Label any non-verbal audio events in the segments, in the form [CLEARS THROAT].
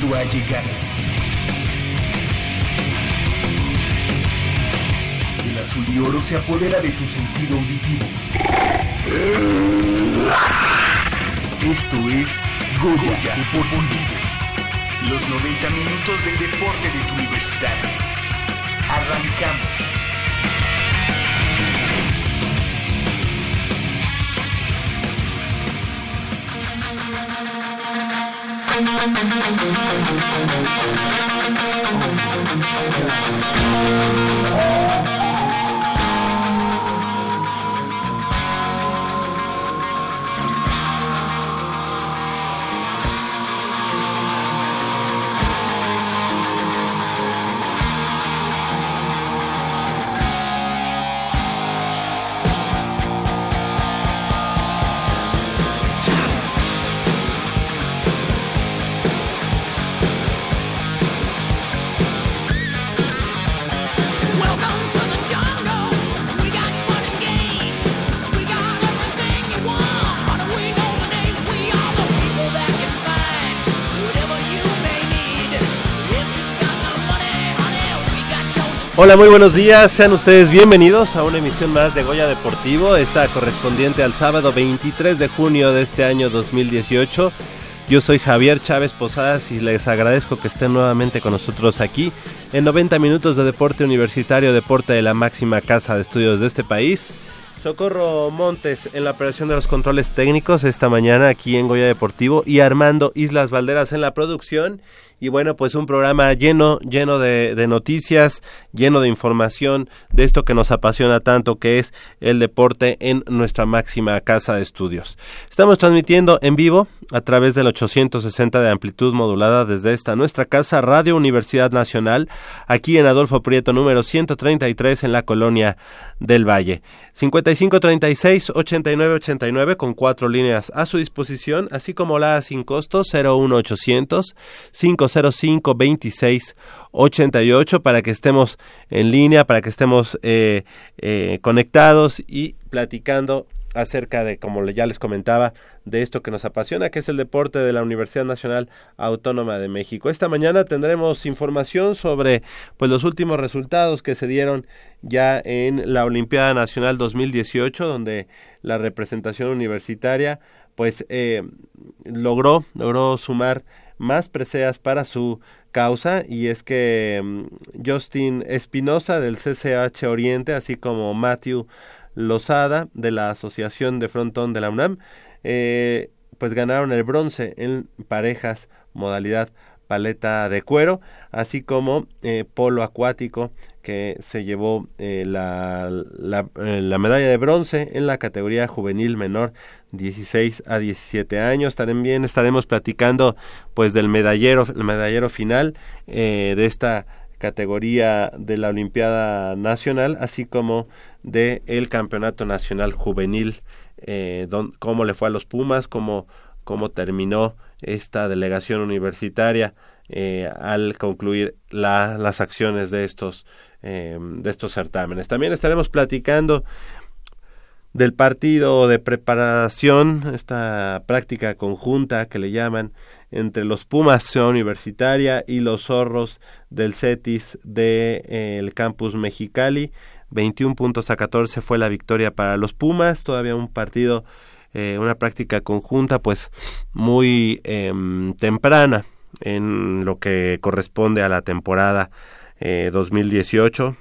momento ha llegado. El azul y oro se apodera de tu sentido auditivo. Esto es Goya, Deportivo. Los 90 minutos del deporte de tu universidad. Arrancamos. Thank you. Hola, muy buenos días. Sean ustedes bienvenidos a una emisión más de Goya Deportivo, esta correspondiente al sábado 23 de junio de este año 2018. Yo soy Javier Chávez Posadas y les agradezco que estén nuevamente con nosotros aquí en 90 minutos de deporte universitario, deporte de la máxima casa de estudios de este país. Socorro Montes en la operación de los controles técnicos esta mañana aquí en Goya Deportivo y Armando Islas Valderas en la producción. Y bueno, pues un programa lleno, lleno de, noticias, lleno de información de esto que nos apasiona tanto, que es el deporte en nuestra máxima casa de estudios. Estamos transmitiendo en vivo a través del 860 de amplitud modulada desde esta nuestra casa, Radio Universidad Nacional, aquí en Adolfo Prieto número 133 en la colonia del Valle. 5536-8989 con cuatro líneas a su disposición, así como la sin costo 01800 505 26 88 para que estemos en línea, para que estemos eh, eh, conectados y platicando acerca de, como ya les comentaba, de esto que nos apasiona, que es el deporte de la Universidad Nacional Autónoma de México. Esta mañana tendremos información sobre pues los últimos resultados que se dieron ya en la Olimpiada Nacional 2018, donde la representación universitaria pues eh, logró logró sumar más preseas para su causa y es que mm, Justin Espinosa del CCH Oriente, así como Matthew Lozada de la Asociación de Frontón de la UNAM, eh, pues ganaron el bronce en parejas modalidad paleta de cuero, así como eh, polo acuático que se llevó eh, la, la, eh, la medalla de bronce en la categoría juvenil menor 16 a 17 años. También estaremos platicando pues del medallero, el medallero final eh, de esta categoría de la Olimpiada Nacional, así como de el Campeonato Nacional Juvenil, eh, don, cómo le fue a los Pumas, cómo, cómo terminó esta delegación universitaria eh, al concluir la, las acciones de estos eh, de estos certámenes. También estaremos platicando del partido de preparación, esta práctica conjunta que le llaman entre los Pumas Universitaria y los Zorros del CETIS del de, eh, campus Mexicali. 21 puntos a 14 fue la victoria para los Pumas, todavía un partido, eh, una práctica conjunta pues muy eh, temprana en lo que corresponde a la temporada eh, 2018,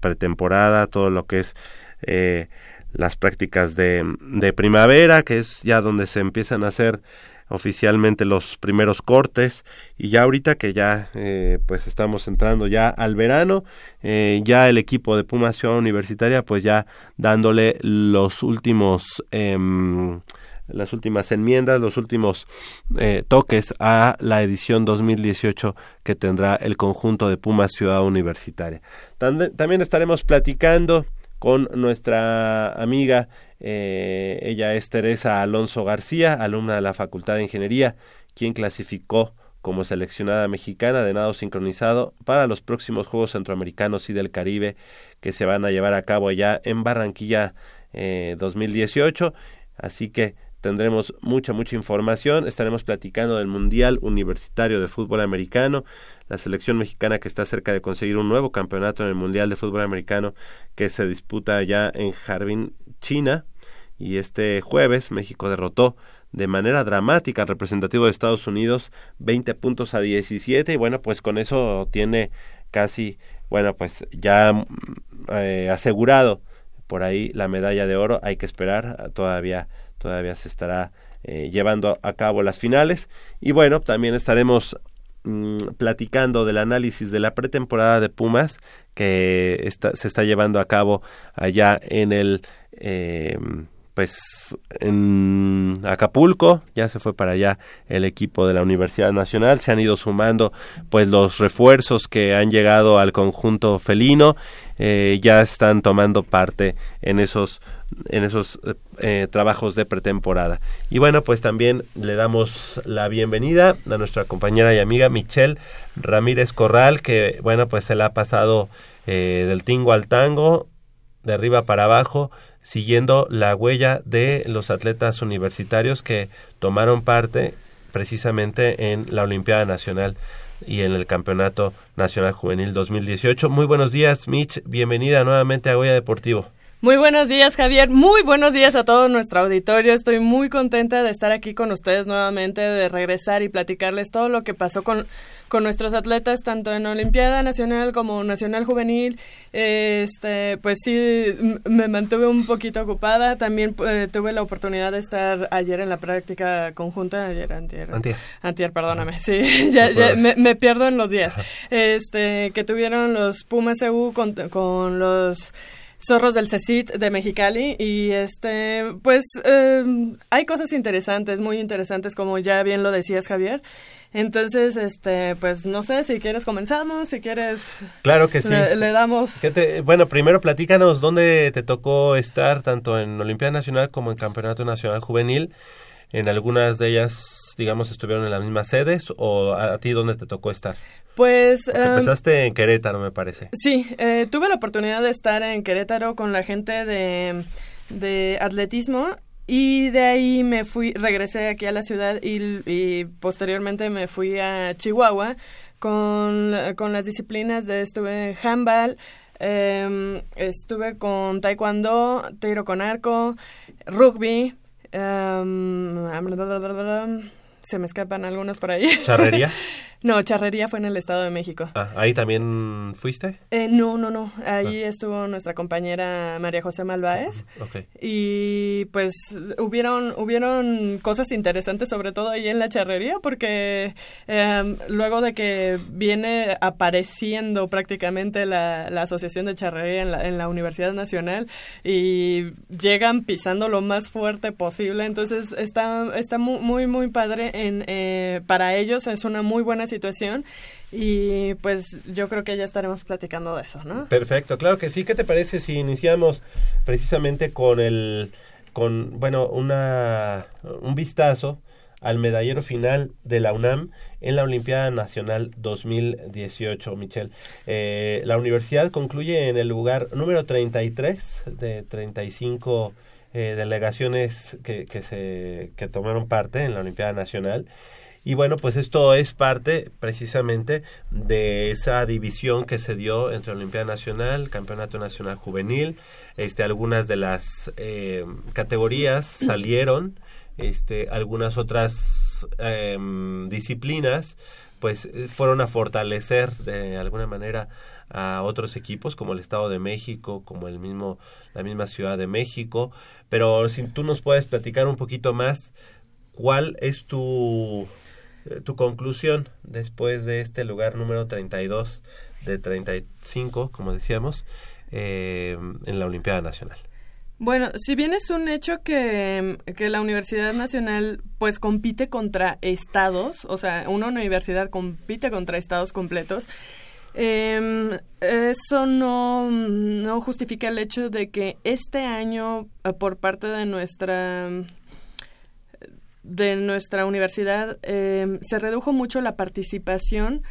pretemporada, todo lo que es eh, las prácticas de, de primavera, que es ya donde se empiezan a hacer oficialmente los primeros cortes y ya ahorita que ya eh, pues estamos entrando ya al verano eh, ya el equipo de Puma Ciudad Universitaria pues ya dándole los últimos eh, las últimas enmiendas, los últimos eh, toques a la edición 2018 que tendrá el conjunto de Pumas Ciudad Universitaria. También estaremos platicando con nuestra amiga, eh, ella es Teresa Alonso García, alumna de la Facultad de Ingeniería, quien clasificó como seleccionada mexicana de nado sincronizado para los próximos Juegos Centroamericanos y del Caribe que se van a llevar a cabo allá en Barranquilla eh, 2018. Así que tendremos mucha, mucha información. Estaremos platicando del Mundial Universitario de Fútbol Americano, la selección mexicana que está cerca de conseguir un nuevo campeonato en el Mundial de Fútbol Americano que se disputa ya en Harbin, China. Y este jueves México derrotó de manera dramática al representativo de Estados Unidos 20 puntos a 17 y bueno pues con eso tiene casi bueno pues ya eh, asegurado por ahí la medalla de oro hay que esperar todavía todavía se estará eh, llevando a cabo las finales. Y bueno también estaremos mm, platicando del análisis de la pretemporada de Pumas que está, se está llevando a cabo allá en el eh, pues en Acapulco. Ya se fue para allá el equipo de la Universidad Nacional. Se han ido sumando pues los refuerzos que han llegado al conjunto felino eh, ya están tomando parte en esos en esos eh, trabajos de pretemporada. Y bueno pues también le damos la bienvenida a nuestra compañera y amiga Michelle Ramírez Corral que bueno pues se la ha pasado eh, del tingo al tango de arriba para abajo siguiendo la huella de los atletas universitarios que tomaron parte precisamente en la Olimpiada Nacional y en el Campeonato Nacional Juvenil 2018. Muy buenos días, Mitch. Bienvenida nuevamente a Goya Deportivo. Muy buenos días, Javier. Muy buenos días a todo nuestro auditorio. Estoy muy contenta de estar aquí con ustedes nuevamente, de regresar y platicarles todo lo que pasó con, con nuestros atletas, tanto en Olimpiada Nacional como Nacional Juvenil. Este, pues sí, me mantuve un poquito ocupada. También eh, tuve la oportunidad de estar ayer en la práctica conjunta. Ayer, antier. Antier. Antier, perdóname. Sí, [LAUGHS] ya, ya me, me, pierdo en los días. Este, que tuvieron los Pumas EU con, con los Zorros del CECIT de Mexicali y este pues eh, hay cosas interesantes, muy interesantes como ya bien lo decías Javier. Entonces, este, pues no sé, si quieres comenzamos, si quieres... Claro que sí. Le, le damos... Te, bueno, primero platícanos dónde te tocó estar, tanto en Olimpiada Nacional como en Campeonato Nacional Juvenil. En algunas de ellas, digamos, estuvieron en las mismas sedes o a, a ti dónde te tocó estar. Pues... Um, empezaste en Querétaro, me parece. Sí, eh, tuve la oportunidad de estar en Querétaro con la gente de, de atletismo y de ahí me fui, regresé aquí a la ciudad y, y posteriormente me fui a Chihuahua con, con las disciplinas de estuve en handball, eh, estuve con taekwondo, tiro con arco, rugby, um, se me escapan algunos por ahí. ¿Charrería? [LAUGHS] No, charrería fue en el Estado de México. Ah, ¿Ahí también fuiste? Eh, no, no, no. Ahí ah. estuvo nuestra compañera María José Malváez. Okay. Y pues hubieron, hubieron cosas interesantes, sobre todo ahí en la charrería, porque eh, luego de que viene apareciendo prácticamente la, la Asociación de Charrería en la, en la Universidad Nacional y llegan pisando lo más fuerte posible, entonces está, está muy, muy, muy padre en, eh, para ellos, es una muy buena situación y pues yo creo que ya estaremos platicando de eso, ¿no? Perfecto, claro que sí. ¿Qué te parece si iniciamos precisamente con el, con, bueno, una, un vistazo al medallero final de la UNAM en la Olimpiada Nacional 2018, Michelle. Eh, la universidad concluye en el lugar número 33 de 35 eh, delegaciones que, que, se, que tomaron parte en la Olimpiada Nacional. Y bueno, pues esto es parte precisamente de esa división que se dio entre Olimpiada Nacional, Campeonato Nacional Juvenil. Este, algunas de las eh, categorías [CLEARS THROAT] salieron, este, algunas otras eh, disciplinas pues eh, fueron a fortalecer de alguna manera a otros equipos como el Estado de México, como el mismo la misma Ciudad de México, pero si tú nos puedes platicar un poquito más cuál es tu eh, tu conclusión después de este lugar número 32 de 35, como decíamos, eh, en la Olimpiada Nacional. Bueno, si bien es un hecho que, que, la Universidad Nacional pues compite contra estados, o sea, una universidad compite contra estados completos, eh, eso no, no justifica el hecho de que este año eh, por parte de nuestra de nuestra universidad eh, se redujo mucho la participación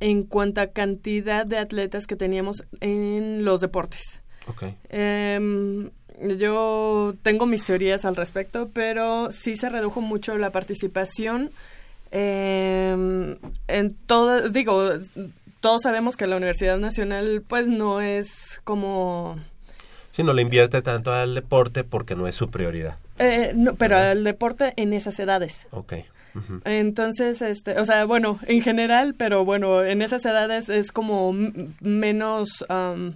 en cuanto a cantidad de atletas que teníamos en los deportes. Okay. Eh, yo tengo mis teorías al respecto, pero sí se redujo mucho la participación eh, en todo, digo, todos sabemos que la Universidad Nacional pues no es como... Sí, no le invierte tanto al deporte porque no es su prioridad. Eh, no, pero al deporte en esas edades. Ok. Entonces, este, o sea, bueno, en general, pero bueno, en esas edades es como menos, am,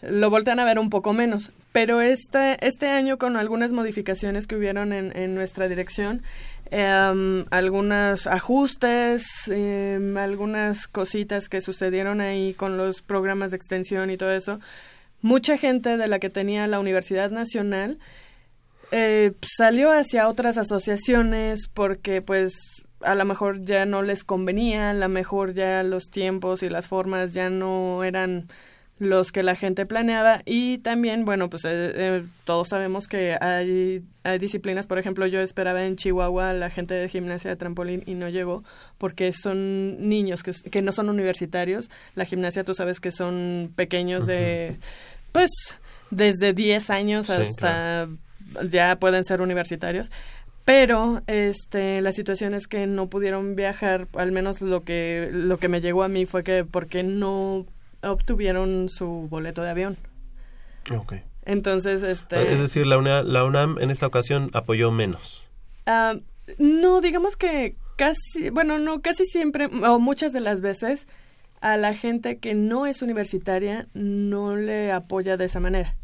lo voltean a ver un poco menos. Pero este, este año con algunas modificaciones que hubieron en, en nuestra dirección, em, algunos ajustes, em, algunas cositas que sucedieron ahí con los programas de extensión y todo eso, mucha gente de la que tenía la Universidad Nacional eh, salió hacia otras asociaciones porque pues a lo mejor ya no les convenía, a lo mejor ya los tiempos y las formas ya no eran los que la gente planeaba y también, bueno, pues eh, eh, todos sabemos que hay, hay disciplinas, por ejemplo, yo esperaba en Chihuahua la gente de gimnasia de trampolín y no llegó porque son niños que, que no son universitarios. La gimnasia, tú sabes que son pequeños de, pues, desde 10 años Sí, hasta ya pueden ser universitarios. Pero este la situación es que no pudieron viajar, al menos lo que lo que me llegó a mí fue que porque no obtuvieron su boleto de avión. Ok. Entonces, este Es decir, la, UNA- la UNAM en esta ocasión apoyó menos. Ah, no, digamos que casi, bueno, no, casi siempre, o muchas de las veces, a la gente que no es universitaria no le apoya de esa manera.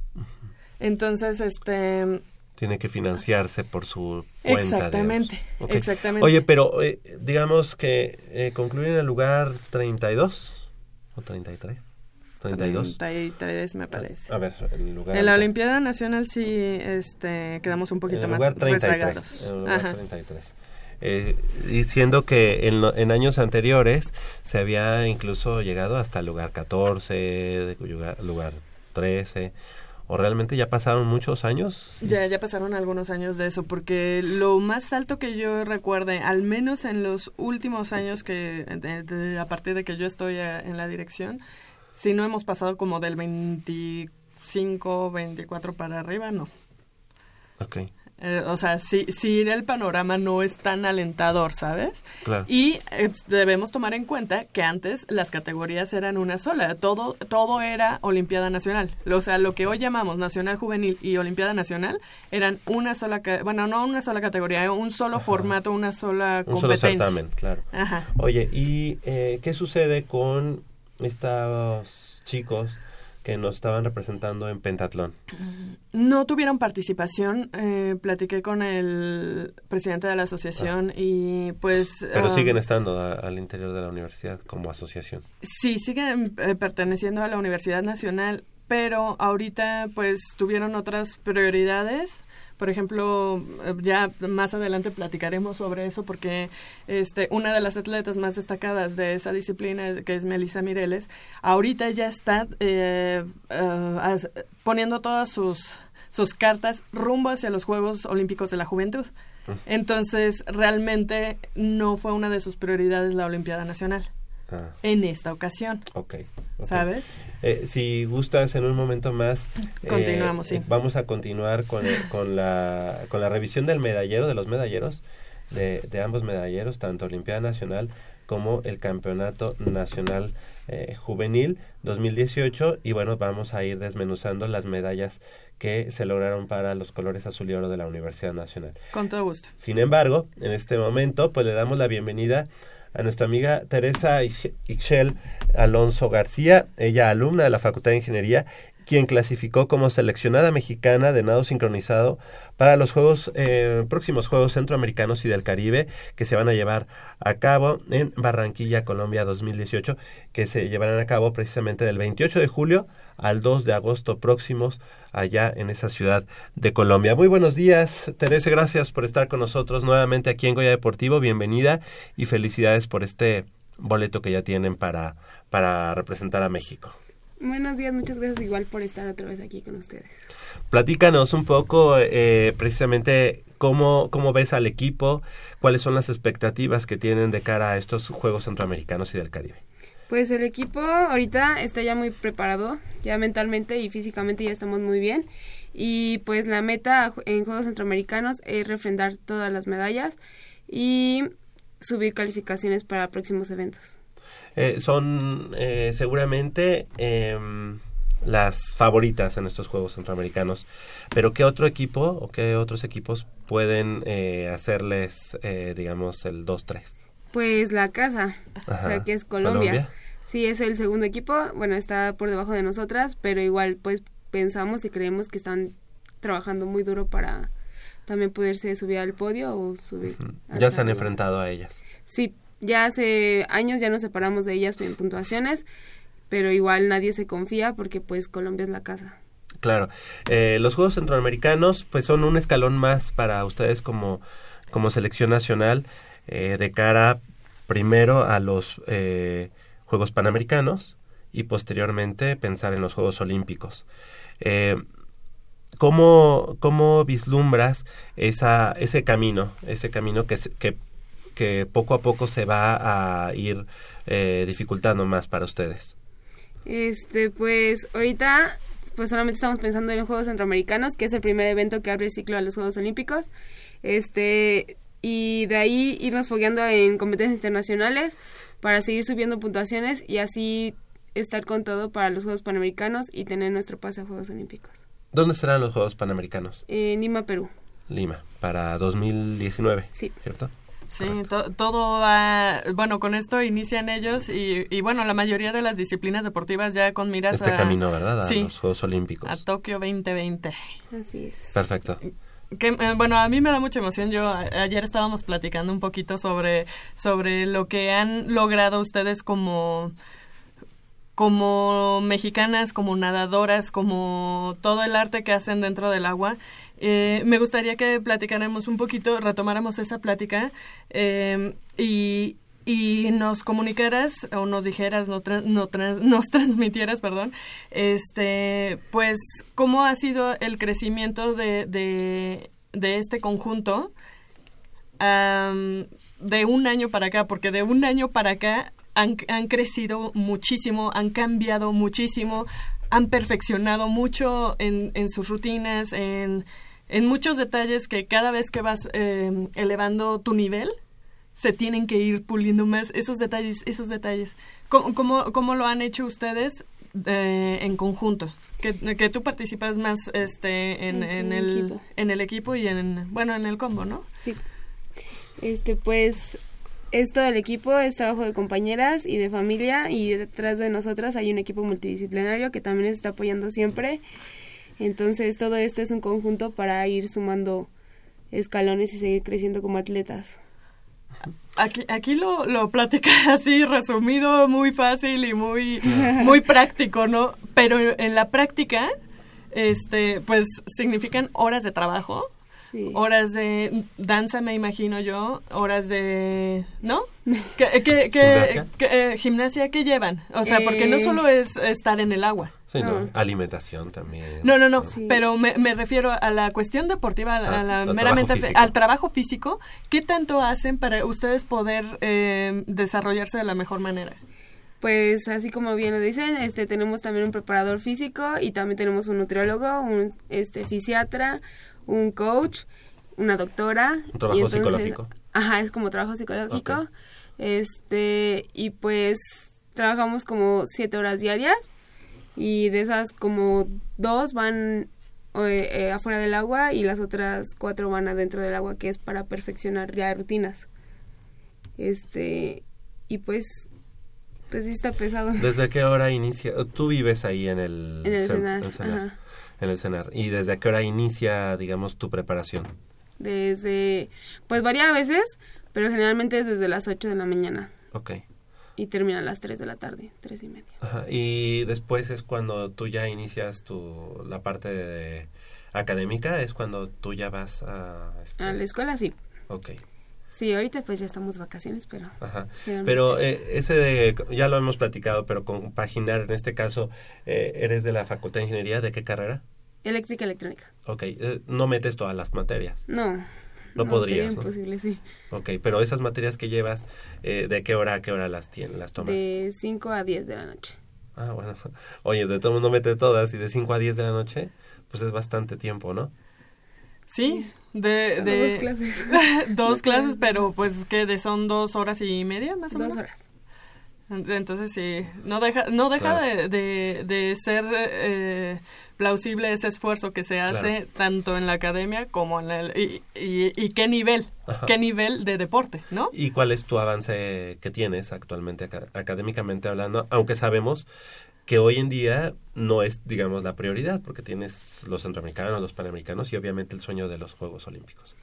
Entonces, este, Tiene que financiarse por su cuenta. Exactamente, exactamente. Oye, pero eh, digamos que eh, concluyen en el lugar 32 o 33. 32. 33 me parece. A ver, el lugar. En la Olimpiada Nacional sí este, quedamos un en poquito el más lugar 33. rezagados. En el lugar Ajá. 33. Eh, diciendo que en, en años anteriores se había incluso llegado hasta el lugar 14, de- lugar, lugar 13, o realmente ya pasaron muchos años. Ya, ya pasaron algunos años de eso, porque lo más alto que yo recuerde, al menos en los últimos años que, de- de- a partir de que yo estoy eh, en la dirección, si no hemos pasado como del 25, 24 para arriba, no. Ok, Eh, o sea, sí, sí el panorama no es tan alentador, ¿sabes? claro. Y eh, debemos tomar en cuenta que antes las categorías eran una sola, todo todo era Olimpiada Nacional. O sea, lo que hoy llamamos Nacional Juvenil y Olimpiada Nacional eran una sola, bueno, no una sola categoría, un solo formato, una sola Un solo competencia. certamen, claro. Ajá. Oye, ¿y eh, qué sucede con estos chicos que nos estaban representando en pentatlón? No tuvieron participación, eh, platiqué con el presidente de la asociación y pues... Pero ah, siguen estando a- al interior de la universidad como asociación. Sí, siguen eh, perteneciendo a la Universidad Nacional, pero ahorita pues tuvieron otras prioridades. Por ejemplo, eh, ya más adelante platicaremos sobre eso porque este una de las atletas más destacadas de esa disciplina, que es Melissa Mireles, ahorita ya está eh, eh, poniendo todas sus, sus cartas rumbo hacia los Juegos Olímpicos de la Juventud. Entonces, realmente no fue una de sus prioridades la Olimpiada Nacional Ah, en esta ocasión, ok. ok. ¿sabes? Eh, si gustas, en un momento más... eh, Continuamos, sí. Vamos a continuar con, con, la, con la revisión del medallero, de los medalleros, de, de ambos medalleros, tanto Olimpiada Nacional como el Campeonato Nacional eh, Juvenil 2018. Y bueno, vamos a ir desmenuzando las medallas que se lograron para los colores azul y oro de la Universidad Nacional. Con todo gusto. Sin embargo, en este momento, pues le damos la bienvenida a nuestra amiga Teresa Ix- Ixchel Alonso García, ella alumna de la Facultad de Ingeniería, quien clasificó como seleccionada mexicana de nado sincronizado para los juegos eh, próximos Juegos Centroamericanos y del Caribe que se van a llevar a cabo en Barranquilla, Colombia 2018, que se llevarán a cabo precisamente del 28 de julio al 2 de agosto próximos allá en esa ciudad de Colombia. Muy buenos días, Teresa, gracias por estar con nosotros nuevamente aquí en Goya Deportivo, bienvenida y felicidades por este boleto que ya tienen para, para representar a México. Buenos días, muchas gracias igual por estar otra vez aquí con ustedes. Platícanos un poco eh, precisamente cómo, cómo ves al equipo, cuáles son las expectativas que tienen de cara a estos Juegos Centroamericanos y del Caribe. Pues el equipo ahorita está ya muy preparado, ya mentalmente y físicamente ya estamos muy bien. Y pues la meta en Juegos Centroamericanos es refrendar todas las medallas y subir calificaciones para próximos eventos. Eh, son eh, seguramente em, las favoritas en estos Juegos Centroamericanos. Pero ¿qué otro equipo o qué otros equipos pueden eh, hacerles, eh, digamos, el 2-3? Pues la casa, o sea que es Colombia. Colombia. Sí, es el segundo equipo, bueno, está por debajo de nosotras, pero igual pues pensamos y creemos que están trabajando muy duro para también poderse subir al podio o subir. Ya se han enfrentado a ellas. Sí, ya hace años ya nos separamos de ellas en puntuaciones, pero igual nadie se confía porque pues Colombia es la casa. Claro, eh, los Juegos Centroamericanos pues son un escalón más para ustedes como, como selección nacional eh, de cara primero a los eh, Juegos Panamericanos y posteriormente pensar en los Juegos Olímpicos. ¿cómo, ¿Cómo vislumbras esa, ese camino, ese camino que, que poco a poco se va a ir eh, dificultando más para ustedes? Este, pues ahorita pues solamente estamos pensando en los Juegos Centroamericanos, que es el primer evento que abre ciclo a los Juegos Olímpicos. Este, y de ahí irnos fogueando en competencias internacionales para seguir subiendo puntuaciones y así estar con todo para los Juegos Panamericanos y tener nuestro pase a Juegos Olímpicos. ¿Dónde serán los Juegos Panamericanos? En Lima, Perú. Lima, para 2019. Sí. ¿Cierto? Sí, to- todo va, bueno, con esto inician ellos y, y bueno, la mayoría de las disciplinas deportivas ya con miras Este a, camino, ¿verdad? A sí, los Juegos Olímpicos. a Tokio 2020. Así es. Perfecto. Que, eh, bueno, a mí me da mucha emoción. Yo a- ayer estábamos platicando un poquito sobre, sobre lo que han logrado ustedes como como mexicanas, como nadadoras, como todo el arte que hacen dentro del agua. Eh, me gustaría que platicáramos un poquito, retomáramos esa plática eh, y, y nos comunicaras o nos dijeras, [LAUGHS] nos, no transmitieras, perdón, este, pues cómo ha sido el crecimiento de, de, de este conjunto de un año para acá, porque de un año para acá han, han crecido muchísimo, han cambiado muchísimo, han perfeccionado mucho en, en sus rutinas, en, en muchos detalles que cada vez que vas eh, elevando tu nivel, se tienen que ir puliendo más esos detalles, esos detalles. ¿Cómo, cómo, cómo lo han hecho ustedes eh, en conjunto? Que, que tú participas más este en, En en el el equipo. en el equipo y en bueno en el combo, ¿no? Sí. Este, pues, esto del equipo es trabajo de compañeras y de familia y detrás de nosotras hay un equipo multidisciplinario que también está apoyando siempre. Entonces, todo esto es un conjunto para ir sumando escalones y seguir creciendo como atletas. Aquí, aquí lo, lo platica [LAUGHS] así resumido, muy fácil y muy, muy práctico, ¿no? Pero en la práctica, este, pues significan horas de trabajo, Sí. horas de danza, me imagino yo, horas de, ¿no? [LAUGHS] ¿Qué, qué, qué- ¿Gimnasia? qué, eh, gimnasia qué llevan? O sea, porque no Eh. solo es estar en el agua. Sí, ¿no? No. Alimentación también. No, no, no, Sí. pero me, me refiero a la cuestión deportiva, a la, Ah, a la al meramente trabajo fe- físico. al trabajo físico. ¿Qué tanto hacen para ustedes poder eh, desarrollarse de la mejor manera? Pues así como bien lo dicen, este tenemos también un preparador físico y también tenemos un nutriólogo, un este fisiatra, un coach, una doctora. Un trabajo y entonces- psicológico. Ajá, es como trabajo psicológico. Este, y pues trabajamos como siete horas diarias y de esas como dos van eh, eh, afuera del agua y las otras cuatro van adentro del agua que es para perfeccionar ya rutinas. Este, y pues, pues sí está pesado. ¿Desde qué hora inicia? Tú vives ahí en el, En el centro- cenar, en cenar, ajá. En el cenar. ¿Y desde qué hora inicia, digamos, tu preparación? Desde, pues varía a veces, pero generalmente es desde las 8 de la mañana Ok. y termina a las 3 de la tarde, tres y media. Ajá. Y después es cuando tú ya inicias tu, la parte de, académica, es cuando tú ya vas a... este, A la escuela sí. Ok. Sí, ahorita pues ya estamos vacaciones, pero... Ajá. Pero eh, ese de, ya lo hemos platicado, pero compaginar, en este caso, eh, ¿eres de la Facultad de Ingeniería? ¿De qué carrera? Eléctrica electrónica. Ok, eh, no metes todas las materias. No, No, podrías, Sería ¿no? imposible, sí. Ok, pero esas materias que llevas, eh, ¿de qué hora a qué hora las tienes, las tomas? De 5 a 10 de la noche. Ah, bueno. [LAUGHS] Oye, de todo mundo mete todas y de 5 a 10 de la noche, pues es bastante tiempo, ¿no? Sí, de... De dos clases. [LAUGHS] dos clases, pero pues que de son dos horas y media más o Dos menos. horas. Entonces sí, no deja, no deja Claro. de, de, de ser eh, plausible ese esfuerzo que se hace Claro. tanto en la academia como en el... Y, y, y qué nivel, Ajá. qué nivel de deporte, ¿no? ¿Y cuál es tu avance que tienes actualmente aca- académicamente hablando? Aunque sabemos que hoy en día no es, digamos, la prioridad, porque tienes los centroamericanos, los panamericanos y obviamente el sueño de los Juegos Olímpicos.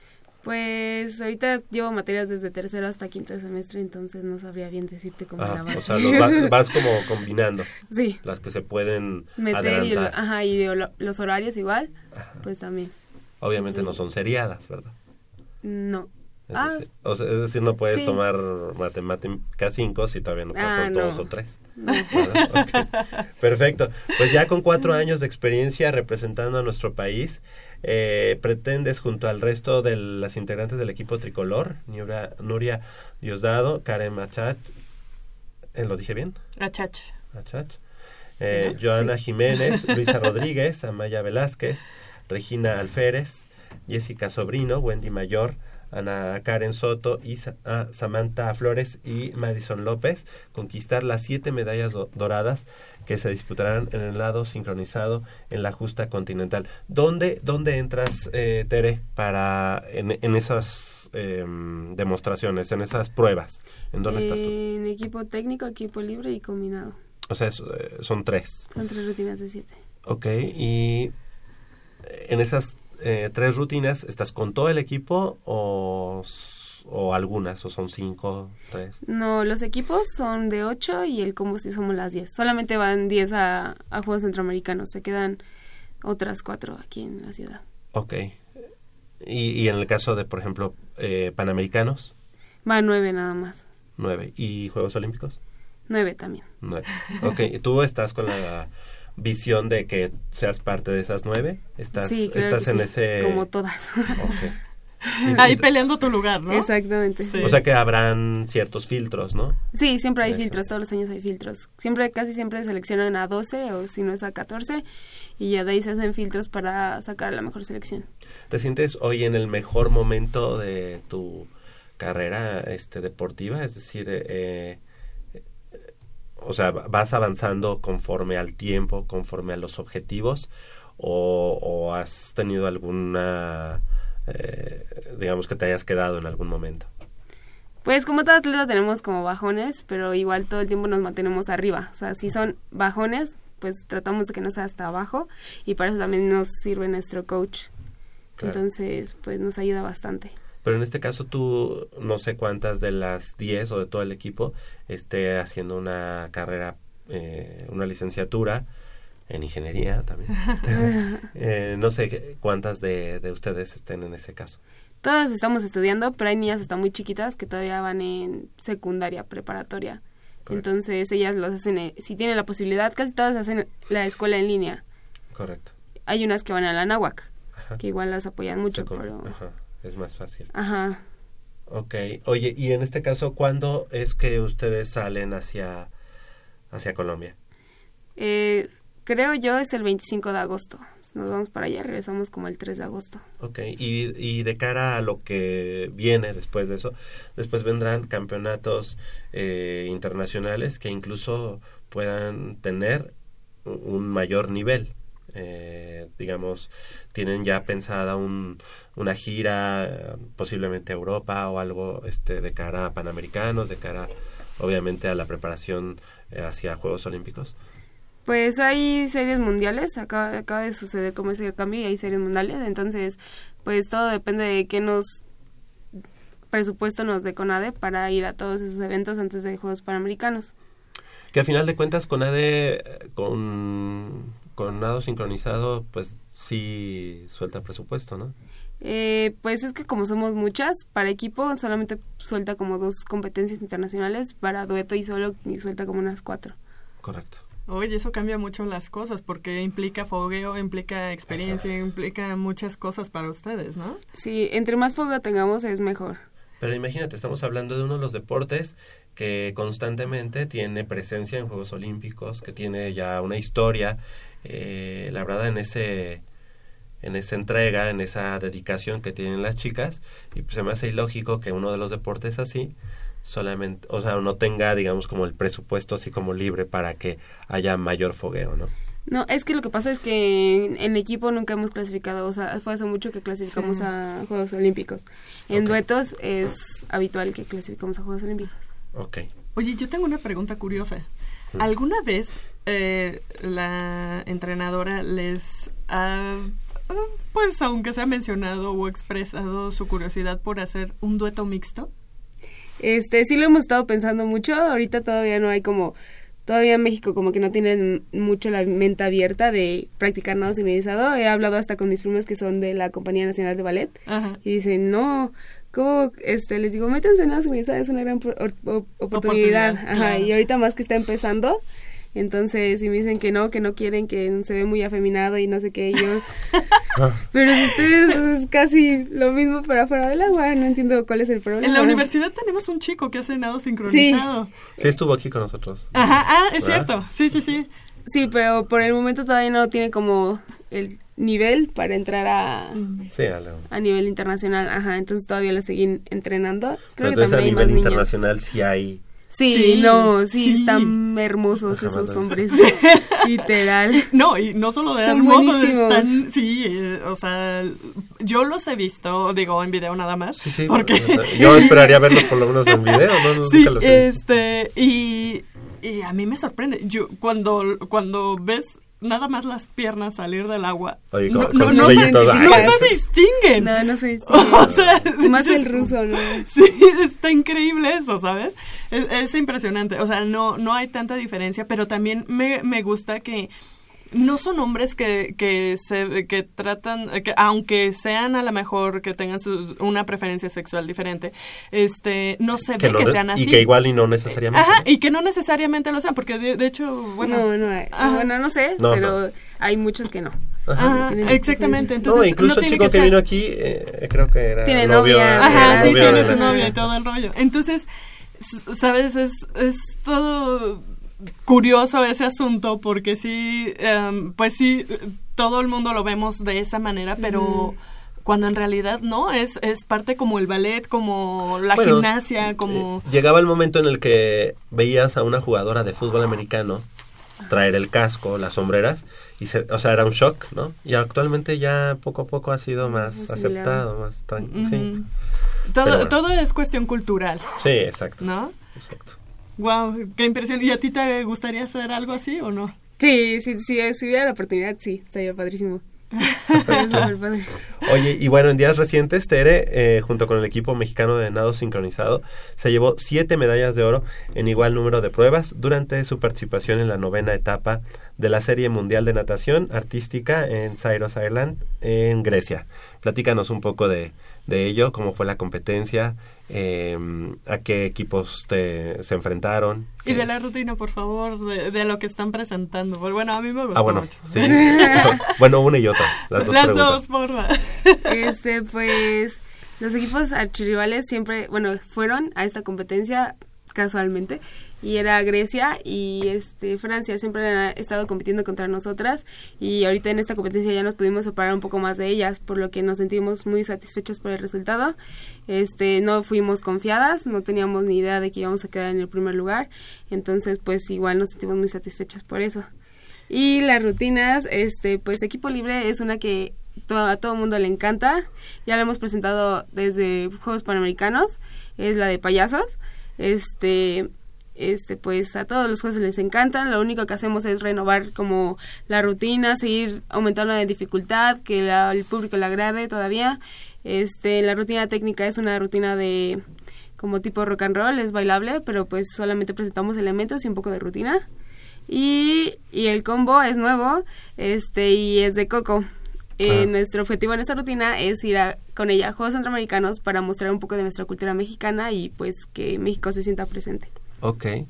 Pues ahorita llevo materias desde tercero hasta quinto semestre, entonces no sabría bien decirte cómo la avance. o sea, los va- vas como combinando [LAUGHS] Sí, las que se pueden meter y, ajá, y lo- los horarios igual, pues también. Obviamente no son seriadas, ¿verdad? No. Es, Ah, decir, o sea, es decir, no puedes sí. tomar matemática 5 si todavía no pasas Ah, no. dos o tres. Perfecto. Pues ya con cuatro años de experiencia representando a nuestro país, eh, pretendes junto al resto de las integrantes del equipo tricolor, Nuria, Nuria Diosdado, Karen Machat, ¿eh, ¿lo dije bien? Achach. Achach. Eh, Joana Jiménez, Luisa Rodríguez, Amaya Velázquez, Regina Alférez, Jessica Sobrino, Wendy Mayor, Ana Karen Soto y Sa- ah, Samantha Flores y Madison López conquistar las siete medallas do- doradas que se disputarán en el lado sincronizado en la justa continental. ¿Dónde, dónde entras, eh, Tere, para en, en esas em, demostraciones, en esas pruebas? ¿En dónde estás tú? En equipo técnico, equipo libre y combinado. O sea, es, eh, son tres. Son tres rutinas de siete. Ok, y en esas eh, tres rutinas, ¿estás con todo el equipo o, o algunas? ¿O son cinco, tres? No, los equipos son de ocho y el combo sí somos las diez. Solamente van diez a, a Juegos Centroamericanos. Se quedan otras cuatro aquí en la ciudad. Ok. Y, y en el caso de, por ejemplo, eh, Panamericanos, Van nueve nada más. nueve. ¿Y Juegos Olímpicos? Nueve también. Nueve. Ok, ¿y tú estás con la visión de que seas parte de esas nueve? ¿Estás, sí, claro estás que en sí, ese...? Como todas. Ok. [LAUGHS] Ahí peleando tu lugar, ¿no? Exactamente. Sí. O sea que habrán ciertos filtros, ¿no? Sí, siempre hay filtros, todos los años hay filtros. Siempre, casi siempre seleccionan a 12 o si no es a 14 y ya de ahí se hacen filtros para sacar la mejor selección. ¿Te sientes hoy en el mejor momento de tu carrera este, deportiva? Es decir, eh, o sea, ¿vas avanzando conforme al tiempo, conforme a los objetivos? ¿O, o has tenido alguna, eh, digamos, que te hayas quedado en algún momento? Pues como todo atleta tenemos como bajones, pero igual todo el tiempo nos mantenemos arriba. O sea, si son bajones, pues tratamos de que no sea hasta abajo y para eso también nos sirve nuestro coach. Claro. Entonces, pues nos ayuda bastante. Pero en este caso tú, no sé cuántas de las 10 o de todo el equipo esté haciendo una carrera, eh, una licenciatura en ingeniería también. [LAUGHS] [LAUGHS] Eh, no sé cuántas de, de ustedes estén en ese caso. Todas estamos estudiando, pero hay niñas hasta muy chiquitas que todavía van en secundaria, preparatoria. Correcto. Entonces ellas los hacen, eh, si tienen la posibilidad, casi todas hacen la escuela en línea. Correcto. Hay unas que van a la náhuac, Ajá. que igual las apoyan mucho, pero... ajá, es más fácil. Ajá. Ok. Oye, y en este caso, ¿cuándo es que ustedes salen hacia, hacia Colombia? Eh, creo yo es el 25 de agosto. Nos vamos para allá, regresamos como el 3 de agosto. Ok, y, y de cara a lo que viene después de eso, después vendrán campeonatos eh, internacionales que incluso puedan tener un mayor nivel. Eh, digamos, tienen ya pensada un, una gira eh, posiblemente a Europa o algo este, de cara a Panamericanos, de cara obviamente a la preparación eh, hacia Juegos Olímpicos. Pues hay series mundiales, acaba, acaba de suceder como ese cambio y hay series mundiales, entonces pues todo depende de qué nos presupuesto nos dé CONADE para ir a todos esos eventos antes de Juegos Panamericanos. Que a final de cuentas con ADE, eh, con, con nado sincronizado, pues sí suelta presupuesto, ¿no? Eh, pues es que como somos muchas, para equipo solamente suelta como dos competencias internacionales, para dueto y solo y suelta como unas cuatro. Correcto. Oye, eso cambia mucho las cosas porque implica fogueo, implica experiencia, implica muchas cosas para ustedes, ¿no? Sí, entre más fuego tengamos es mejor. Pero imagínate, estamos hablando de uno de los deportes que constantemente tiene presencia en Juegos Olímpicos, que tiene ya una historia, eh, la verdad, en ese en esa entrega, en esa dedicación que tienen las chicas, y pues se me hace ilógico que uno de los deportes así solamente, o sea, no tenga, digamos, como el presupuesto así como libre para que haya mayor fogueo, ¿no? No, es que lo que pasa es que en, en equipo nunca hemos clasificado, o sea, fue hace mucho que clasificamos Sí. a Juegos Olímpicos. En duetos es habitual que clasificamos a Juegos Olímpicos. Ok. Oye, yo tengo una pregunta curiosa. ¿Alguna vez eh, la entrenadora les ha, pues aunque sea mencionado o expresado su curiosidad por hacer un dueto mixto? Este, sí lo hemos estado pensando mucho, ahorita todavía no hay como, todavía en México como que no tienen mucho la mente abierta de practicar nado sincronizado. He hablado hasta con mis primos que son de la Compañía Nacional de Ballet Ajá. y dicen, no, ¿cómo? Este, les digo, métanse en nado sincronizado, es una gran por- or- op- oportunidad. Oportunidad, Ajá, claro. y ahorita más que está empezando, entonces si me dicen que no, que no quieren, que se ve muy afeminado y no sé qué, yo... [LAUGHS] Pero si ustedes es casi lo mismo pero afuera del agua, no entiendo cuál es el problema. En la universidad tenemos un chico que hace nado sincronizado. Sí, estuvo aquí con nosotros. Ajá, ah, es ¿Verdad? cierto. Sí, sí, sí. Sí, pero por el momento todavía no tiene como el nivel para entrar a, Sí, a la- a nivel internacional. Ajá, entonces todavía lo siguen entrenando. Pero Creo que entonces a también hay más nivel niños. internacional sí hay... Sí, Sí, no, sí, sí. están hermosos Ajá, esos hombres. [LAUGHS] Literal. No, y no solo de Son hermosos, buenísimos. están, sí, eh, o sea, yo los he visto, digo, en video nada más, Sí, sí, porque yo esperaría verlos por lo menos en video, ¿no? [LAUGHS] Nunca sí, los este, y, y a mí me sorprende, yo cuando, cuando ves nada más las piernas salir del agua, Oye, no, con- no, con no los se, no ay, se distinguen. No, no. [LAUGHS] O sea, más dices, el ruso, ¿no? [LAUGHS] Sí, está increíble eso, ¿sabes? Es, es impresionante. O sea, no, no hay tanta diferencia, pero también me, me gusta que no son hombres que, que se que tratan que aunque sean a lo mejor que tengan su, una preferencia sexual diferente este no se ve no que sean así Y que igual y no necesariamente. ajá ¿no? y que no necesariamente lo sean porque de, de hecho bueno no, no. Ajá. Bueno, no sé, No, pero no. hay muchos que no. ajá, exactamente entonces no, incluso no el tiene chico que, vino aquí, eh, creo que era Tiene novio. novia, era Ajá, sí, novio tiene su novia y todo el rollo. Entonces, ¿sabes? Es, es todo curioso ese asunto porque sí, em, pues sí, todo el mundo lo vemos de esa manera, pero cuando en realidad no, es, es parte como el ballet, como la Bueno, gimnasia, como... eh, llegaba el momento en el que veías a una jugadora de fútbol americano traer el casco, las sombreras, y se, o sea, era un shock, ¿no? Y actualmente ya poco a poco ha sido más aceptado, más tranquilo. Sí. Todo, bueno. todo es cuestión cultural, sí, exacto. ¿no? exacto. Wow, qué impresión. ¿Y a ti te gustaría hacer algo así o no? Sí, sí, sí, si hubiera la oportunidad, sí, estaría padrísimo. [LAUGHS] Estaría súper padre. Oye, y bueno, en días recientes, Tere, eh, junto con el equipo mexicano de nado sincronizado, se llevó siete medallas de oro en igual número de pruebas durante su participación en la novena etapa de la Serie Mundial de Natación Artística en Syros Island, en Grecia. Platícanos un poco de, de ello, cómo fue la competencia, eh, a qué equipos te, se enfrentaron. Y de la rutina, por favor, de, de lo que están presentando. Pues Bueno, a mí me gustó Ah, bueno, mucho. sí. [LAUGHS] [LAUGHS] bueno, una y otra. Las dos Las preguntas. dos, porfa. [LAUGHS] Este, pues, los equipos archirrivales siempre, bueno, fueron a esta competencia casualmente y era Grecia y este Francia siempre han estado compitiendo contra nosotras y ahorita en esta competencia ya nos pudimos separar un poco más de ellas por lo que nos sentimos muy satisfechas por el resultado este no fuimos confiadas no teníamos ni idea de que íbamos a quedar en el primer lugar entonces pues igual nos sentimos muy satisfechas por eso y las rutinas, este, pues equipo libre es una que to- a todo mundo le encanta. Ya la hemos presentado desde Juegos Panamericanos, es la de payasos. Este, este, pues a todos los jueces les encanta. Lo único que hacemos es renovar como la rutina, seguir aumentando la dificultad, que la- el público le agrade todavía. Este, la rutina técnica es una rutina de como tipo rock and roll, es bailable, pero pues solamente presentamos elementos y un poco de rutina. Y, y el combo es nuevo este y es de Coco. Eh, Ah. Nuestro objetivo en esta rutina es ir a- con ella a Juegos Centroamericanos para mostrar un poco de nuestra cultura mexicana y pues que México se sienta presente. Ok. Eh,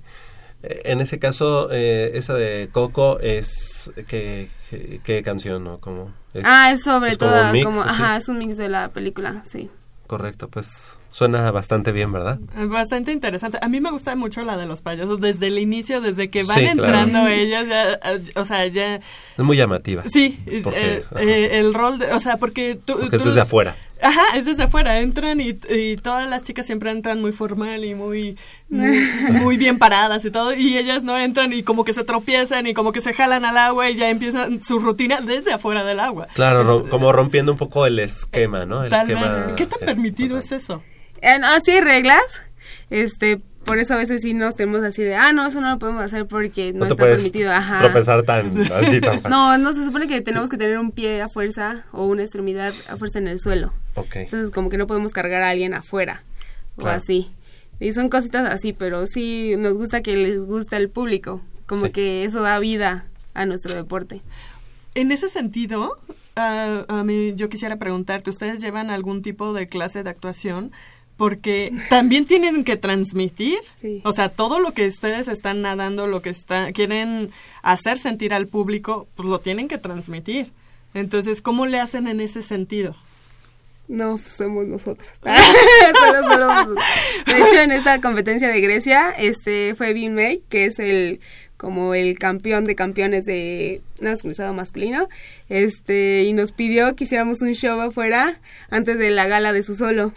En ese caso, eh, esa de Coco es... ¿Qué, qué, qué canción o cómo? Es- Ah, es sobre es como todo un mix, como, ajá, es un mix de la película, sí. Correcto, pues suena bastante bien, ¿verdad? Es Bastante interesante. A mí me gusta mucho la de los payasos desde el inicio, desde que van Sí, claro. entrando ellas, ya, eh, o sea, ya... Es muy llamativa. Sí, Porque, eh, eh, el rol, de, o sea, porque tú... Porque es tú- desde afuera. Ajá, es desde afuera, entran y, y todas las chicas siempre entran muy formal y muy, muy, [LAUGHS] muy bien paradas y todo, y ellas no entran y como que se tropiezan y como que se jalan al agua y ya empiezan su rutina desde afuera del agua. Claro, ro- como rompiendo un poco el esquema, ¿no? El Tal esquema vez. ¿Qué tan permitido es eso? Eh, no, sí hay reglas, este, por eso a veces sí nos tenemos así de, ah, no, eso no lo podemos hacer porque no, No te está puedes permitido, ajá. tropezar tan así tan [LAUGHS] fácil. No, no, se supone que tenemos que tener un pie a fuerza o una extremidad a fuerza en el suelo. Entonces, como que no podemos cargar a alguien afuera o Claro. así. Y son cositas así, pero sí nos gusta que les gusta el público. Como Sí. que eso da vida a nuestro deporte. En ese sentido, ah, a mí yo quisiera preguntarte, ¿ustedes llevan algún tipo de clase de actuación? Porque también tienen que transmitir, Sí. o sea, todo lo que ustedes están nadando, lo que está, quieren hacer sentir al público, pues lo tienen que transmitir. Entonces, ¿cómo le hacen en ese sentido? No, pues, somos nosotras. [LAUGHS] Solo De hecho, en esta competencia de Grecia, este fue Bill May, que es el como el campeón de campeones de cruzado masculino, este y nos pidió que hiciéramos un show afuera antes de la gala de su solo.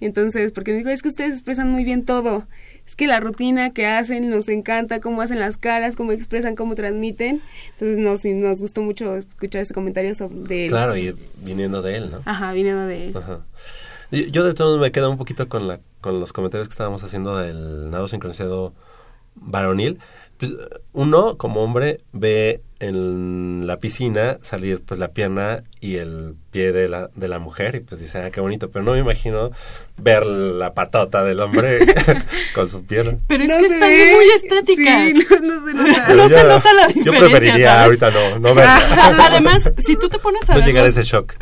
Y entonces, porque nos dijo, es que ustedes expresan muy bien todo. Es que la rutina que hacen nos encanta, cómo hacen las caras, cómo expresan, cómo transmiten. Entonces nos, nos gustó mucho escuchar ese comentario sobre de él. Claro, y viniendo de él, ¿no? Ajá, viniendo de él. Ajá. Yo de todos me quedo un poquito con la con los comentarios que estábamos haciendo del nado sincronizado varonil. Pues, uno, como hombre, ve en la piscina salir pues la pierna y el pie de la, de la mujer y pues dice, ah, qué bonito, pero no me imagino ver la patota del hombre [LAUGHS] [LAUGHS] con su pierna. Pero es No que se están ve. muy estéticas. Sí, no, no se nota. Pero No se nota la Yo diferencia, preferiría ¿sabes? ahorita no, no ver, [LAUGHS] Además, si tú te pones a no ver llegar a los- ese shock.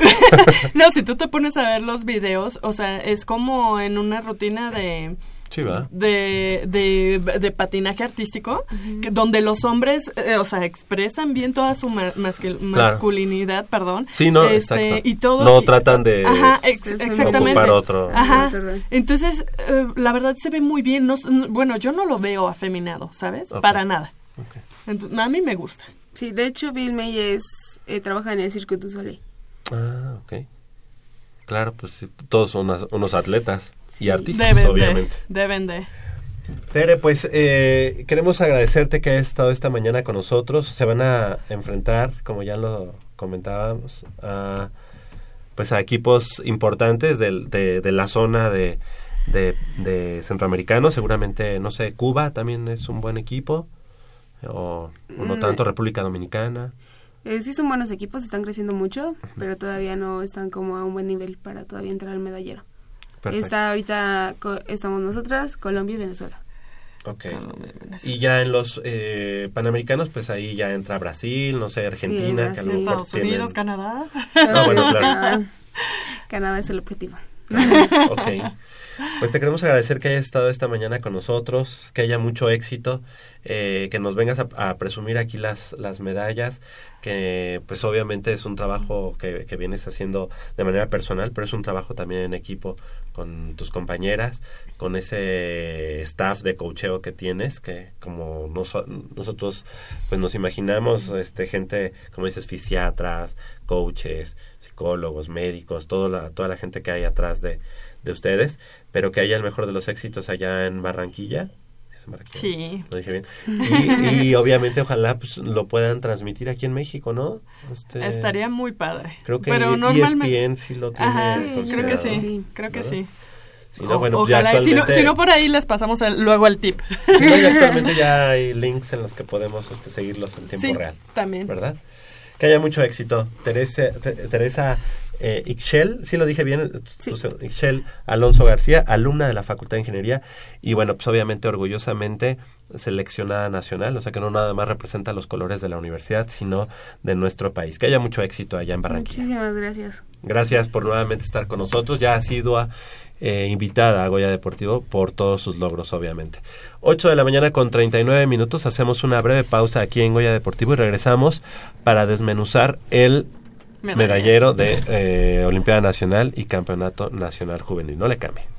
no, si tú te pones a ver los videos, o sea, es como en una rutina de Sí, va. de, de, de patinaje artístico, que- donde los hombres, eh, o sea, expresan bien toda su ma- mascul- masculinidad, perdón. Sí, no, este, exacto. Y todo, No tratan de Ajá, ex- exactamente. ocupar otro. Ajá. Entonces, eh, la verdad se ve muy bien. No, bueno, yo no lo veo afeminado, ¿sabes? Para nada. Entonces, a mí me gusta. Sí, de hecho Bill May es, eh, trabaja en el Cirque du Soleil. Ah, ok. Claro, pues sí, todos son unas- unos atletas y artistas, Deben obviamente. de, deben de. Tere, pues eh, queremos agradecerte que hayas estado esta mañana con nosotros. Se van a enfrentar, como ya lo comentábamos, a, pues a equipos importantes de, de la zona de, de, de centroamericanos. Seguramente, no sé, Cuba también es un buen equipo. O, o no Mm. tanto República Dominicana. Eh, sí son buenos equipos, están creciendo mucho, pero todavía no están como a un buen nivel para todavía entrar al medallero. Perfecto. Está ahorita, co- estamos nosotras, Colombia y Venezuela. Ok. Y ya en los eh, panamericanos, pues ahí ya entra Brasil, no sé, Argentina, que a lo Brasil. mejor Estados tienen- Unidos, Canadá. Ah, [LAUGHS] bueno, Entonces, claro. Canadá, Canadá es el objetivo. Ok. Pues te queremos agradecer que hayas estado esta mañana con nosotros, que haya mucho éxito, eh, que nos vengas a, a presumir aquí las, las medallas, que pues obviamente es un trabajo que, que vienes haciendo de manera personal, pero es un trabajo también en equipo con tus compañeras, con ese staff de coacheo que tienes, que como noso- nosotros pues nos imaginamos, este gente, como dices, fisiatras, coaches, psicólogos, médicos, toda la, toda la gente que hay atrás de, de ustedes, pero que haya el mejor de los éxitos allá en Barranquilla. Sí. Lo dije bien. [LAUGHS] Y, y obviamente ojalá pues, lo puedan transmitir aquí en México, ¿no? Este, Estaría muy padre. Creo que Pero ESPN normalmente... sí lo tiene Ajá, creo que sí, creo que sí. Si no, bueno, pues ya ojalá, si, no, si no por ahí les pasamos el- luego el tip. si no, ya actualmente ya hay links en los que podemos este, seguirlos en tiempo sí, real. también. ¿verdad? Que haya mucho éxito. Teresa, Te- Teresa eh, Ixchel, sí lo dije bien, Sí. Ixchel Alonso García, alumna de la Facultad de Ingeniería y bueno, pues obviamente orgullosamente seleccionada nacional, o sea que no nada más representa los colores de la universidad, sino de nuestro país. Que haya mucho éxito allá en Barranquilla. Muchísimas gracias. Gracias por nuevamente estar con nosotros. Ya ha sido eh, invitada a Goya Deportivo por todos sus logros, obviamente. 8 de la mañana con 39 minutos, hacemos una breve pausa aquí en Goya Deportivo y regresamos para desmenuzar el medallero de eh, Olimpiada Nacional y Campeonato Nacional Juvenil. No le cambie.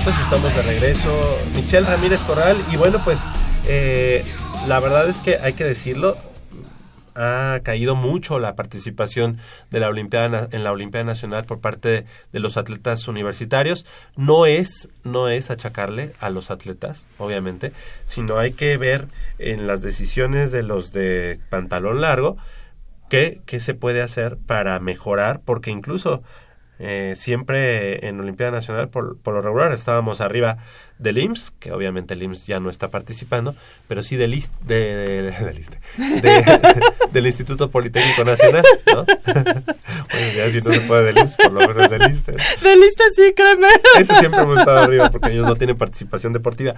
42 minutos, estamos de regreso. Michelle Ramírez Corral, y bueno, pues eh, la verdad es que hay que decirlo, ha caído mucho la participación de la Olimpiada en la Olimpiada Nacional por parte de los atletas universitarios. No es, no es achacarle a los atletas, obviamente, sino hay que ver en las decisiones de los de pantalón largo qué, qué se puede hacer para mejorar, porque incluso eh, siempre en Olimpiada Nacional, por, por lo regular, estábamos arriba del IMSS, que obviamente el IMSS ya no está participando, pero sí del, IS- de, de- [LAUGHS] del de- [LAUGHS] del Instituto Politécnico Nacional, ¿no? [LAUGHS] bueno, ya si no se puede del IMSS, por lo menos del ISSSTE. De lista sí, créeme. Ese siempre hemos estado arriba porque ellos no tienen participación deportiva.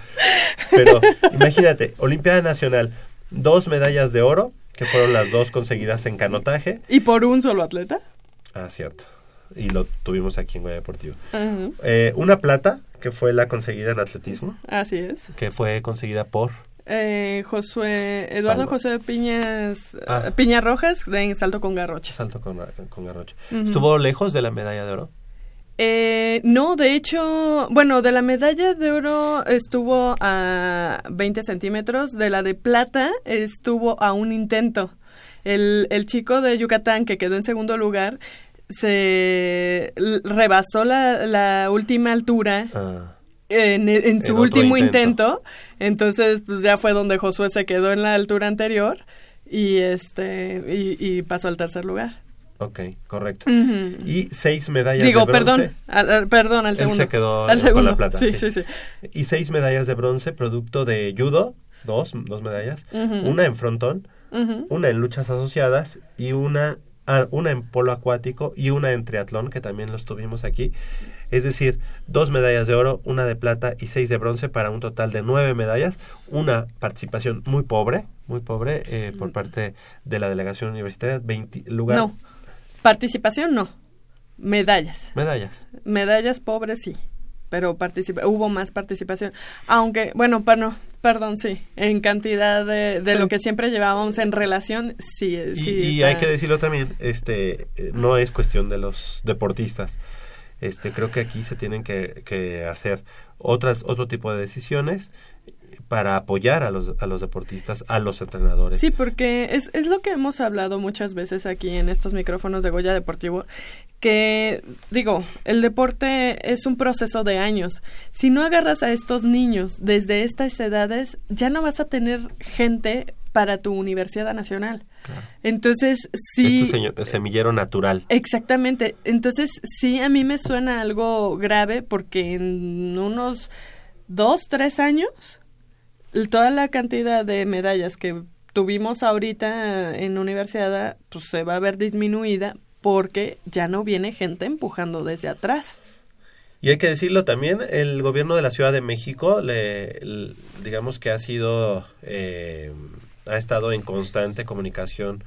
Pero imagínate, Olimpiada Nacional, dos medallas de oro, que fueron las dos conseguidas en canotaje. ¿Y por un solo atleta? Ah, cierto. Y lo tuvimos aquí en Guaya Deportivo. Eh, una plata, que fue la conseguida en atletismo, Así es. que fue conseguida por... Eh, Josué, Eduardo. José Piñas, Ah. eh, Piña Rojas en salto con garrocha. Salto con, con garrocha. ¿Estuvo lejos de la medalla de oro? Eh, no, de hecho, bueno, de la medalla de oro estuvo a 20 centímetros, de la de plata estuvo a un intento. El, el chico de Yucatán que quedó en segundo lugar se rebasó la, la última altura Ah, en, en su En último intento. intento. Entonces, pues ya fue donde Josué se quedó en la altura anterior y este y, y pasó al tercer lugar. ok, correcto. Y seis medallas Digo, de bronce. perdón, al- perdón, al Él segundo. se quedó al con la plata, Sí, sí. sí, sí. Y seis medallas de bronce, producto de judo, dos, dos medallas. Una en frontón, una en luchas asociadas y una, una en polo acuático y una en triatlón, que también los tuvimos aquí. Es decir, dos medallas de oro, una de plata y seis de bronce para un total de nueve medallas. Una participación muy pobre, muy pobre eh, por parte de la delegación universitaria. 20 lugar, No, participación no, medallas. Medallas. Medallas pobres sí, pero participa hubo más participación. Aunque, bueno, per- no, perdón, sí, en cantidad de, de Sí. lo que siempre llevábamos en relación, sí. Y, sí y hay que decirlo también, este, eh, no es cuestión de los deportistas. Este, creo que aquí se tienen que, que hacer otras, otro tipo de decisiones para apoyar a los, a los deportistas, a los entrenadores. Sí, porque es, es lo que hemos hablado muchas veces aquí en estos micrófonos de Goya Deportivo, que digo, el deporte es un proceso de años. Si no agarras a estos niños desde estas edades, ya no vas a tener gente para tu Universidad Nacional. Entonces, sí... Es semillero natural. Exactamente. Entonces, sí, a mí me suena algo grave porque en unos dos, tres años, toda la cantidad de medallas que tuvimos ahorita en universidad, pues se va a ver disminuida porque ya no viene gente empujando desde atrás. Y hay que decirlo también, el gobierno de la Ciudad de México, le, digamos que ha sido, eh, ha estado en constante comunicación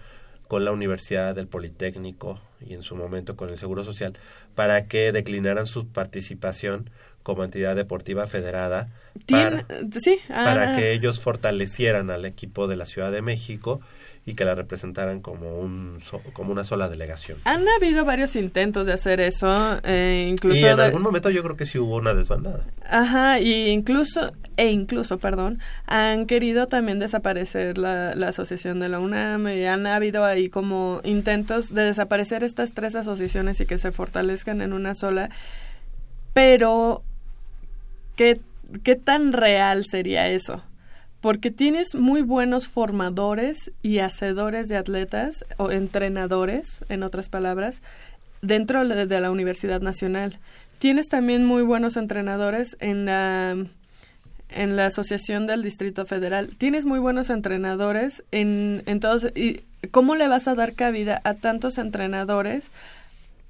con la Universidad del Politécnico y en su momento con el Seguro Social para que declinaran su participación como entidad deportiva federada para, sí, para ah, que ellos fortalecieran al equipo de la Ciudad de México y que la representaran como un como una sola delegación. han habido varios intentos de hacer eso, eh, incluso Y en de- algún momento yo creo que sí hubo una desbandada. Ajá, y incluso, e incluso, perdón, han querido también desaparecer la, la asociación de la UNAM y han habido ahí como intentos de desaparecer estas tres asociaciones y que se fortalezcan en una sola, pero ¿qué, qué tan real sería eso? Porque tienes muy buenos formadores y hacedores de atletas o entrenadores, en otras palabras, dentro de la Universidad Nacional. Tienes también muy buenos entrenadores en la en la Asociación del Distrito Federal. Tienes muy buenos entrenadores en, en todos y ¿cómo le vas a dar cabida a tantos entrenadores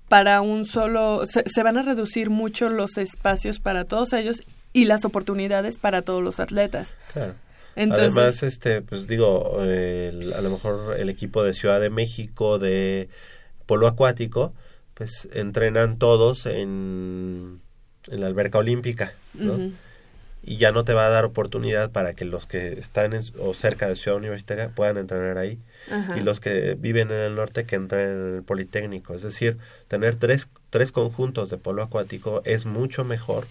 para un solo se, se van a reducir mucho los espacios para todos ellos y las oportunidades para todos los atletas. Claro. Entonces, Además, este, pues digo, el- a lo mejor el equipo de Ciudad de México de polo acuático, pues entrenan todos en, en la alberca olímpica. Y ya no te va a dar oportunidad para que los que están en- o cerca de Ciudad Universitaria puedan entrenar ahí Ajá. y los que viven en el norte que entrenen en el Politécnico. Es decir, tener tres, tres conjuntos de polo acuático es mucho mejor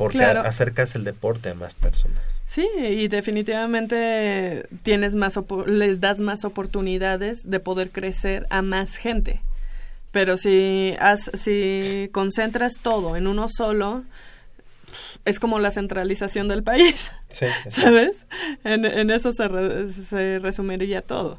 porque Claro. acercas el deporte a más personas. Sí, y definitivamente tienes más les das más oportunidades de poder crecer a más gente. Pero si has, si concentras todo en uno solo, es como la centralización del país, [LAUGHS] Sí. [LAUGHS] ¿sabes? En, en eso se, re- se resumiría todo.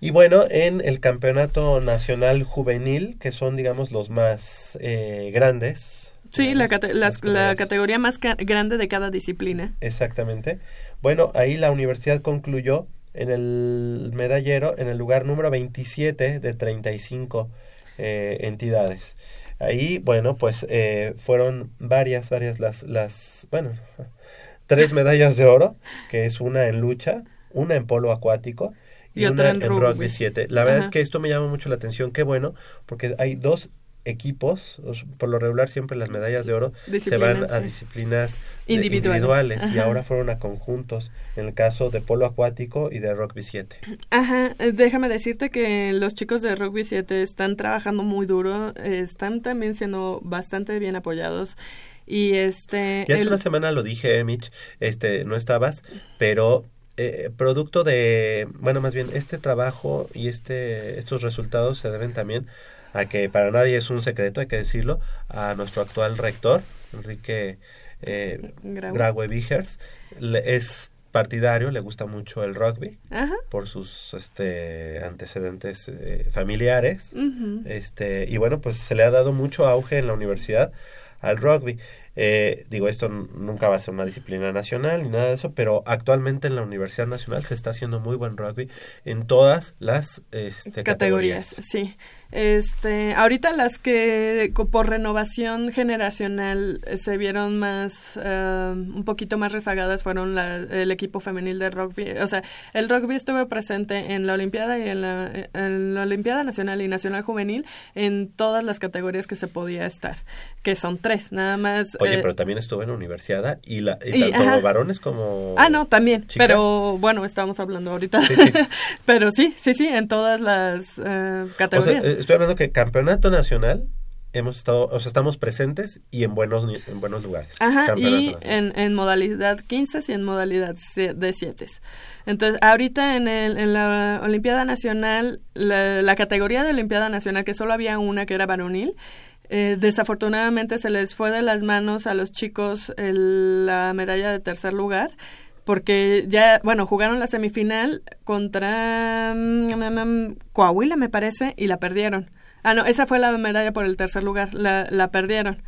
Y bueno, en el campeonato nacional juvenil, que son, digamos, los más eh, grandes. Sí, la, cate- las- la categoría más ca- grande de cada disciplina. Exactamente. Bueno, ahí la universidad concluyó en el medallero en el lugar número 27 de 35 eh, entidades. Ahí, bueno, pues eh, fueron varias, varias las, las, bueno, tres [LAUGHS] medallas de oro, que es una en lucha, una en polo acuático y, Y una otra en en rugby rugby. 7. La verdad Ajá. es que esto me llama mucho la atención, qué bueno, porque hay dos equipos, os- por lo regular siempre las medallas de oro se van a disciplinas Individuales. individuales y ahora fueron a conjuntos en el caso de polo acuático y de rugby 7. Ajá, eh, déjame decirte que los chicos de Rugby 7 están trabajando muy duro, eh, están también siendo bastante bien apoyados y este... Ya hace el- una semana lo dije, Mitch, este, no estabas, pero eh, producto de, bueno, más bien este trabajo y este, estos resultados se deben también a que para nadie es un secreto, hay que decirlo, a nuestro actual rector, Enrique eh, Graue. Vigers, es partidario, le gusta mucho el rugby Ajá. por sus este, antecedentes eh, familiares. Este, y bueno, pues se le ha dado mucho auge en la universidad al rugby. Eh, digo, esto nunca va a ser una disciplina nacional ni nada de eso, pero actualmente en la Universidad Nacional se está haciendo muy buen rugby en todas las este, categorías, categorías. sí. Este, ahorita las que por renovación generacional eh, se vieron más, eh, un poquito más rezagadas fueron la- el equipo femenil de rugby. O sea, el rugby estuvo presente en la Olimpiada y en la, en la Olimpiada Nacional y Nacional Juvenil en todas las categorías que se podía estar, que son tres, nada más. Oye, eh, pero también estuvo en la universidad y, la, y y, tanto ajá. varones como... Ah, no, también, chicas. pero bueno, estamos hablando ahorita. Sí, sí. [LAUGHS] pero sí, sí, sí, en todas las O sea, categorías. Estoy hablando que campeonato nacional hemos estado, o sea, estamos presentes y en buenos en buenos lugares. Ajá, y en, en modalidad 15 y en modalidad de 7. Entonces, ahorita en, el, en la Olimpiada Nacional, la, la categoría de Olimpiada Nacional, que solo había una que era varonil, eh, desafortunadamente se les fue de las manos a los chicos el- la medalla de tercer lugar. Porque ya, bueno, jugaron la semifinal contra mm, Coahuila, me parece, y la perdieron. Ah, no, esa fue la medalla por el tercer lugar, la, la perdieron.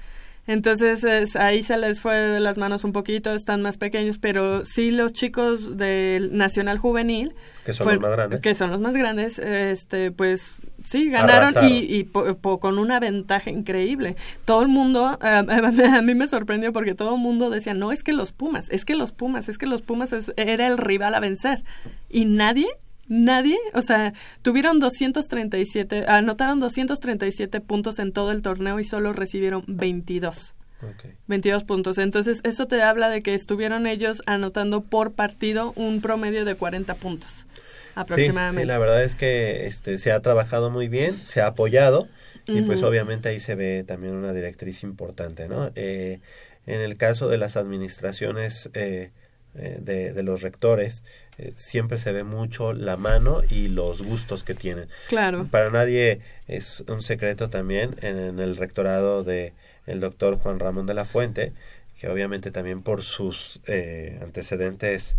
Entonces es- ahí se les fue de las manos un poquito, están más pequeños, pero sí los chicos del Nacional Juvenil, Que son fue- los más grandes. que son los más grandes, este, pues sí ganaron Arrasaron. y, y po- po- con una ventaja increíble. Todo el mundo, eh, [LAUGHS] a mí me sorprendió porque todo el mundo decía, no, es que los Pumas, es que los Pumas, es que los Pumas es- era el rival a vencer. Y nadie, nadie, o sea, tuvieron 237, anotaron 237 puntos en todo el torneo y solo recibieron 22. Ok. 22 puntos. Entonces, eso te habla de que estuvieron ellos anotando por partido un promedio de 40 puntos aproximadamente. Sí, sí, la verdad es que este, se ha trabajado muy bien, se ha apoyado y pues obviamente ahí se ve también una directriz importante, ¿no? Eh, en el caso de las administraciones eh, eh, de, de los rectores, eh, siempre se ve mucho la mano y los gustos que tienen. Claro. Para nadie es un secreto también en el rectorado de el doctor Juan Ramón de la Fuente, que obviamente también por sus eh, antecedentes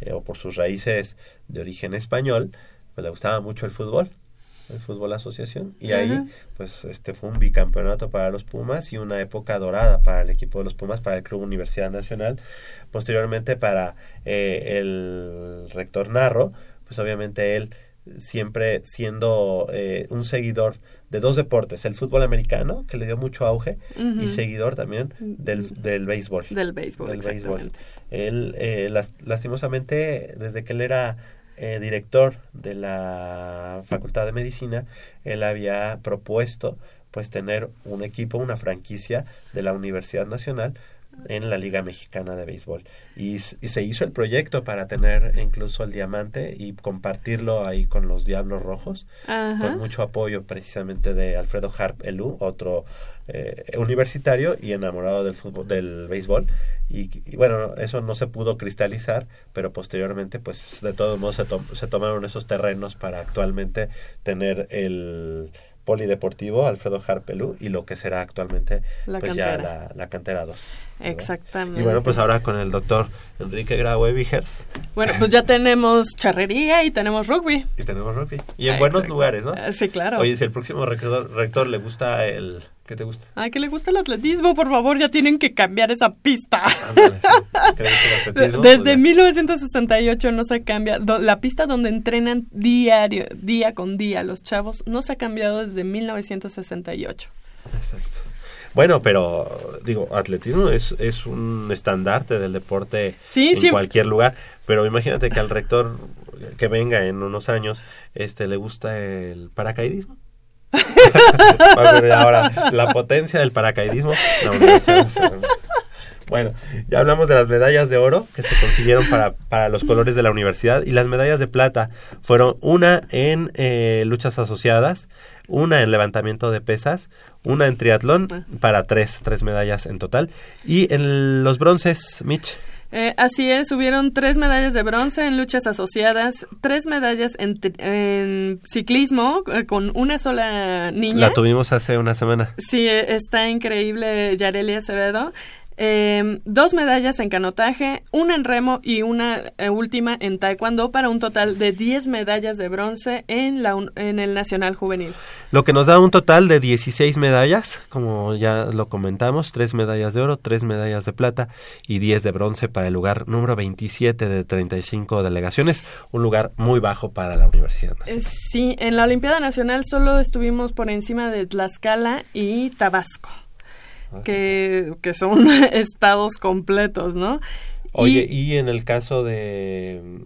eh, o por sus raíces de origen español, pues le gustaba mucho el fútbol, el fútbol asociación, y ahí pues este fue un bicampeonato para los Pumas y una época dorada para el equipo de los Pumas, para el Club Universidad Nacional, posteriormente para eh, el rector Narro, pues obviamente él siempre siendo eh, un seguidor de dos deportes, el fútbol americano, que le dio mucho auge, y seguidor también del, del béisbol. Del béisbol, Del béisbol. Él, eh, las- lastimosamente, desde que él era eh, director de la Facultad de Medicina, él había propuesto pues tener un equipo, una franquicia de la Universidad Nacional en la Liga Mexicana de Béisbol. Y, se hizo el proyecto para tener incluso el diamante y compartirlo ahí con los Diablos Rojos, Ajá. con mucho apoyo precisamente de Alfredo Harp Elú, otro eh, universitario y enamorado del fútbol, del béisbol. Y, y bueno, eso no se pudo cristalizar, pero posteriormente, pues de todos modos se, to- se tomaron esos terrenos para actualmente tener el polideportivo Alfredo Harpelú y lo que será actualmente La pues ya cantera. la, la cantera 2. ¿verdad? Exactamente. Y bueno, pues ahora con el doctor Enrique Graue Vigers Bueno, pues ya tenemos charrería y tenemos rugby. y tenemos rugby. Y en Ah, buenos lugares, ¿no? Ah, Sí, claro. Oye, si el próximo rector, rector le gusta el... ¿Qué te gusta? Ay, que le gusta el atletismo, por favor, ya tienen que cambiar esa pista. Ándale, sí. ¿Que le gusta el? [LAUGHS] Desde Pues ya. 1968 no se cambia. Do- La pista donde entrenan diario, día con día los chavos, no se ha cambiado desde 1968. Exacto. Bueno, pero digo, atletismo es, es un estandarte del deporte Sí, en sí. cualquier lugar, pero imagínate que al rector que venga en unos años, este le gusta el paracaidismo. Ahora la potencia del paracaidismo. Bueno, ya hablamos de las medallas de oro que se consiguieron para, para los colores de la universidad y las medallas de plata fueron una en eh, luchas asociadas, una en levantamiento de pesas, una en triatlón para tres, tres medallas en total y en los bronces, Mitch. Eh, así es, hubieron tres medallas de bronce en luchas asociadas, tres medallas en, en ciclismo eh, con una sola niña. La tuvimos hace una semana. Sí, eh, está increíble Yareli Acevedo. Eh, dos medallas en canotaje, una en remo y una eh, última en taekwondo para un total de 10 medallas de bronce en, la, en el Nacional Juvenil. Lo que nos da un total de 16 medallas, como ya lo comentamos, 3 medallas de oro, 3 medallas de plata y 10 de bronce para el lugar número 27 de 35 delegaciones, un lugar muy bajo para la Universidad Eh, Nacional. Sí, en la Olimpiada Nacional solo estuvimos por encima de Tlaxcala y Tabasco, que, que son [LAUGHS] estados completos, ¿no? Oye, y, y en el caso de,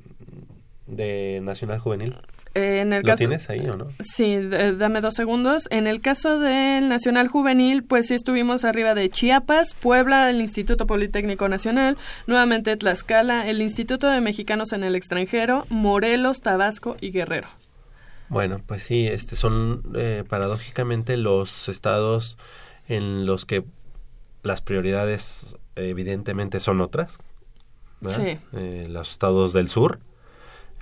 de Nacional Juvenil, eh, en el ¿lo caso, tienes ahí o no? Sí, dame dos segundos. En el caso del Nacional Juvenil, pues sí estuvimos arriba de Chiapas, Puebla, el Instituto Politécnico Nacional, nuevamente Tlaxcala, el Instituto de Mexicanos en el extranjero, Morelos, Tabasco y Guerrero. Bueno, pues sí, este son eh, paradójicamente los estados en los que las prioridades evidentemente son otras. ¿verdad? Sí. Eh, los estados del sur,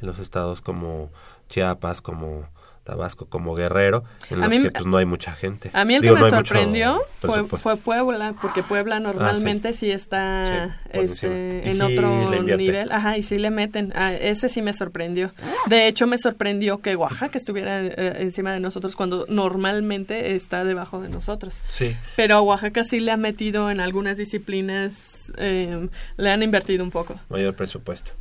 los estados como Chiapas, como Tabasco, como Guerrero, en A los mí- que pues no hay mucha gente. A mí el Digo, que no me mucho sorprendió fue, fue Puebla, porque Puebla normalmente sí, está Sí, este, en sí otro nivel. Ajá, y sí le meten. Ah, ese sí me sorprendió. De hecho, me sorprendió que Oaxaca estuviera eh, encima de nosotros cuando normalmente está debajo de nosotros. Sí. Pero a Oaxaca sí le ha metido en algunas disciplinas, eh, le han invertido un poco. mayor presupuesto.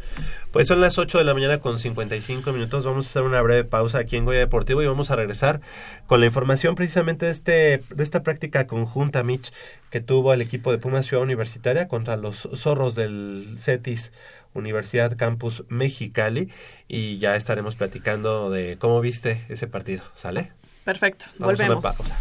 Pues son las 8 de la mañana con 55 minutos. Vamos a hacer una breve pausa aquí en Goya Deportivo y vamos a regresar con la información precisamente de, este, de esta práctica conjunta, Mitch, que tuvo el equipo de Pumas Ciudad Universitaria contra los zorros del CETIS Universidad Campus Mexicali y ya estaremos platicando de cómo viste ese partido. ¿Sale? Perfecto, Vamos a una volvemos. pausa.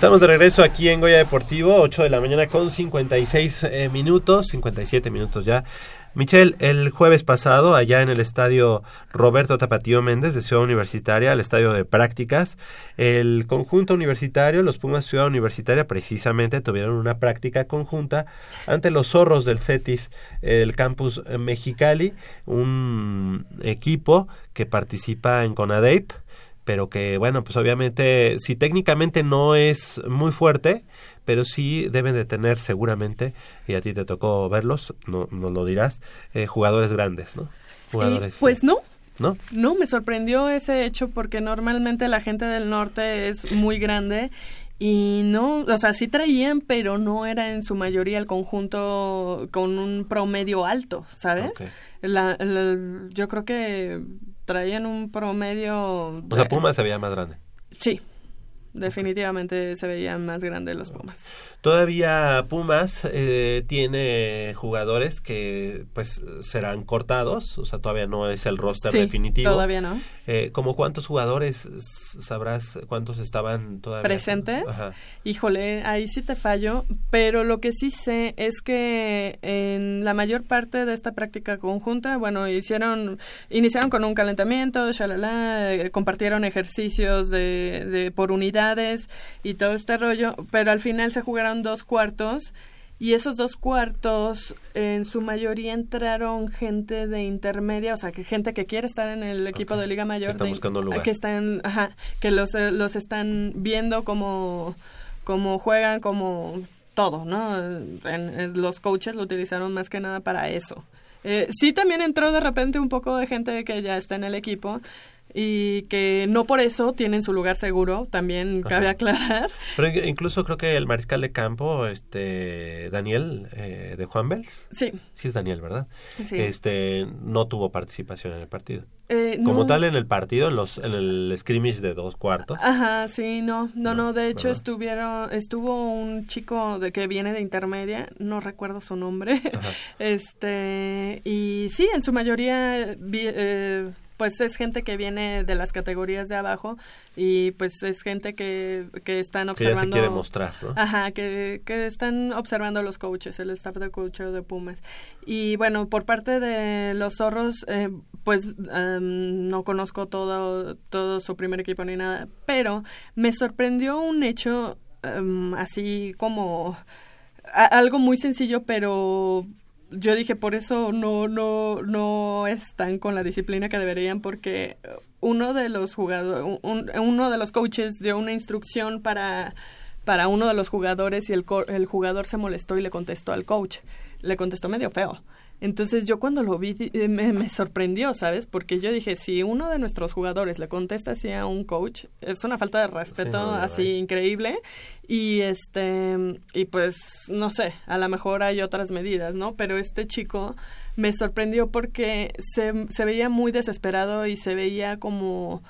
Estamos de regreso aquí en Goya Deportivo, 8 de la mañana con 56 eh, minutos, 57 minutos ya. Michelle, el jueves pasado, allá en el estadio Roberto Tapatío Méndez de Ciudad Universitaria, el estadio de prácticas, el conjunto universitario, los Pumas Ciudad Universitaria, precisamente tuvieron una práctica conjunta ante los zorros del CETIS, el campus Mexicali, un equipo que participa en CONADEIP pero que bueno, pues obviamente si técnicamente no es muy fuerte, pero sí deben de tener seguramente, y a ti te tocó verlos, no, no lo dirás, eh, jugadores grandes, ¿no? Jugadores. Pues no, ¿No? No, me sorprendió ese hecho porque normalmente la gente del norte es muy grande y no, o sea, sí traían, pero no era en su mayoría el conjunto con un promedio alto, ¿sabes? La- yo creo que traían un promedio... O sea, Pumas se veía más grande. Sí, definitivamente se veían más grandes los Pumas. Todavía Pumas eh, tiene jugadores que pues serán cortados, o sea, todavía no es el roster Sí, definitivo. todavía no. Eh, ¿Como cuántos jugadores sabrás cuántos estaban todavía? presentes. Ajá. Híjole, ahí sí te fallo, pero lo que sí sé es que en la mayor parte de esta práctica conjunta, bueno, hicieron, iniciaron con un calentamiento, shalala, eh, compartieron ejercicios de, de por unidades y todo este rollo, pero al final se jugaron dos cuartos Y esos dos cuartos, en su mayoría entraron gente de intermedia, o sea, que gente que quiere estar en el equipo de Liga Mayor. Que está de- buscando lugar. Que están, ajá, que los, eh, los están viendo como, como juegan, como todo, ¿no? En- en- los coaches lo utilizaron más que nada para eso. Eh, sí, también entró de repente un poco de gente que ya está en el equipo y que no por eso tienen su lugar seguro, también cabe Ajá. aclarar. Pero in- incluso creo que el mariscal de campo, este Daniel eh, de Juan Bels, Sí, sí es Daniel, ¿verdad? sí. Este no tuvo participación en el partido. Eh, Como no- tal en el partido, en los en el scrimmage de dos cuartos. Ajá, sí, no, no, No, no, de hecho ¿verdad? estuvieron, estuvo un chico de que viene de intermedia, no recuerdo su nombre, Ajá. [LAUGHS] este, y sí, en su mayoría, vi- eh, pues es gente que viene de las categorías de abajo y pues es gente que, que están Que ya observando. se quiere mostrar, ¿no? Ajá, que, que están observando los coaches, el staff de coaching de Pumas. Y bueno, por parte de los zorros, eh, pues em, no conozco todo, todo su primer equipo ni nada, pero me sorprendió un hecho em, así como a- algo muy sencillo, pero yo dije por eso no no no están con la disciplina que deberían porque uno de los jugadores uno de los coaches dio una instrucción para para uno de los jugadores y el el jugador se molestó y le contestó al coach le contestó medio feo entonces yo cuando lo vi eh, me, me sorprendió, ¿sabes? Porque yo dije, si uno de nuestros jugadores le contesta así a un coach, es una falta de respeto no, así increíble. Y este, y pues, no sé, a lo mejor hay otras medidas, ¿no? Pero este chico me sorprendió porque se, se veía muy desesperado y se veía como,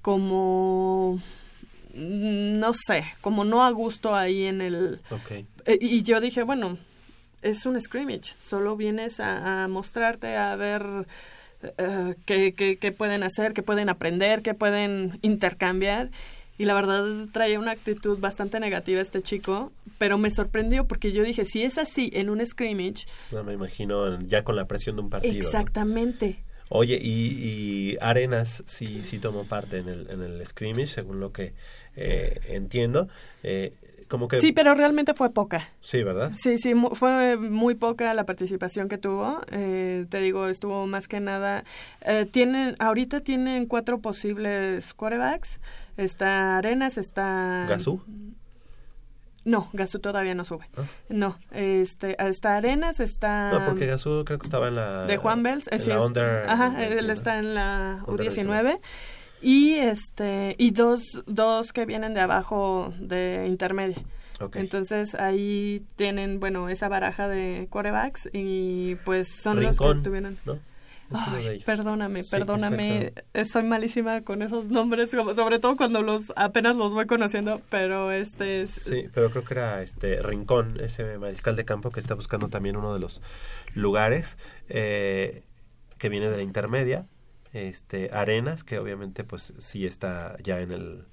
como, mm, no sé, como no a gusto ahí en el, Ok. eh, y yo dije, bueno, es un scrimmage, solo vienes a, a mostrarte, a ver eh, qué, qué- qué pueden hacer, qué pueden aprender, qué pueden intercambiar. Y la verdad traía una actitud bastante negativa este chico, pero me sorprendió porque yo dije, si es así en un scrimmage, No me imagino ya con la presión de un partido. ¿no? exactamente. Oye, y, y Arenas sí, sí tomó parte en el, en el scrimmage, según lo que eh, entiendo. Eh, como que... Sí, pero realmente fue poca. Sí, ¿verdad? Sí, sí, mu- fue muy poca la participación que tuvo. Eh, te digo, estuvo más que nada. eh, tienen, ahorita tienen cuatro posibles quarterbacks. Está Arenas, está. ¿Gazú? No, Gazú todavía no sube. Ah. No, este, está Arenas, está. No, porque Gazú creo que estaba en la... de Juan Bells, eh, sí la es- under- ajá, él está en la Under U19 y este y dos dos que vienen de abajo de intermedia. Entonces ahí tienen, bueno, esa baraja de quarterbacks y pues son los que estuvieron. perdóname, Sí, perdóname, eh, soy malísima con esos nombres, como- sobre todo cuando los apenas los voy conociendo, pero este es Sí, pero creo que era este Rincón, ese mariscal de campo que está buscando también uno de los lugares eh, que viene de la intermedia, este Arenas, que obviamente pues sí está ya en el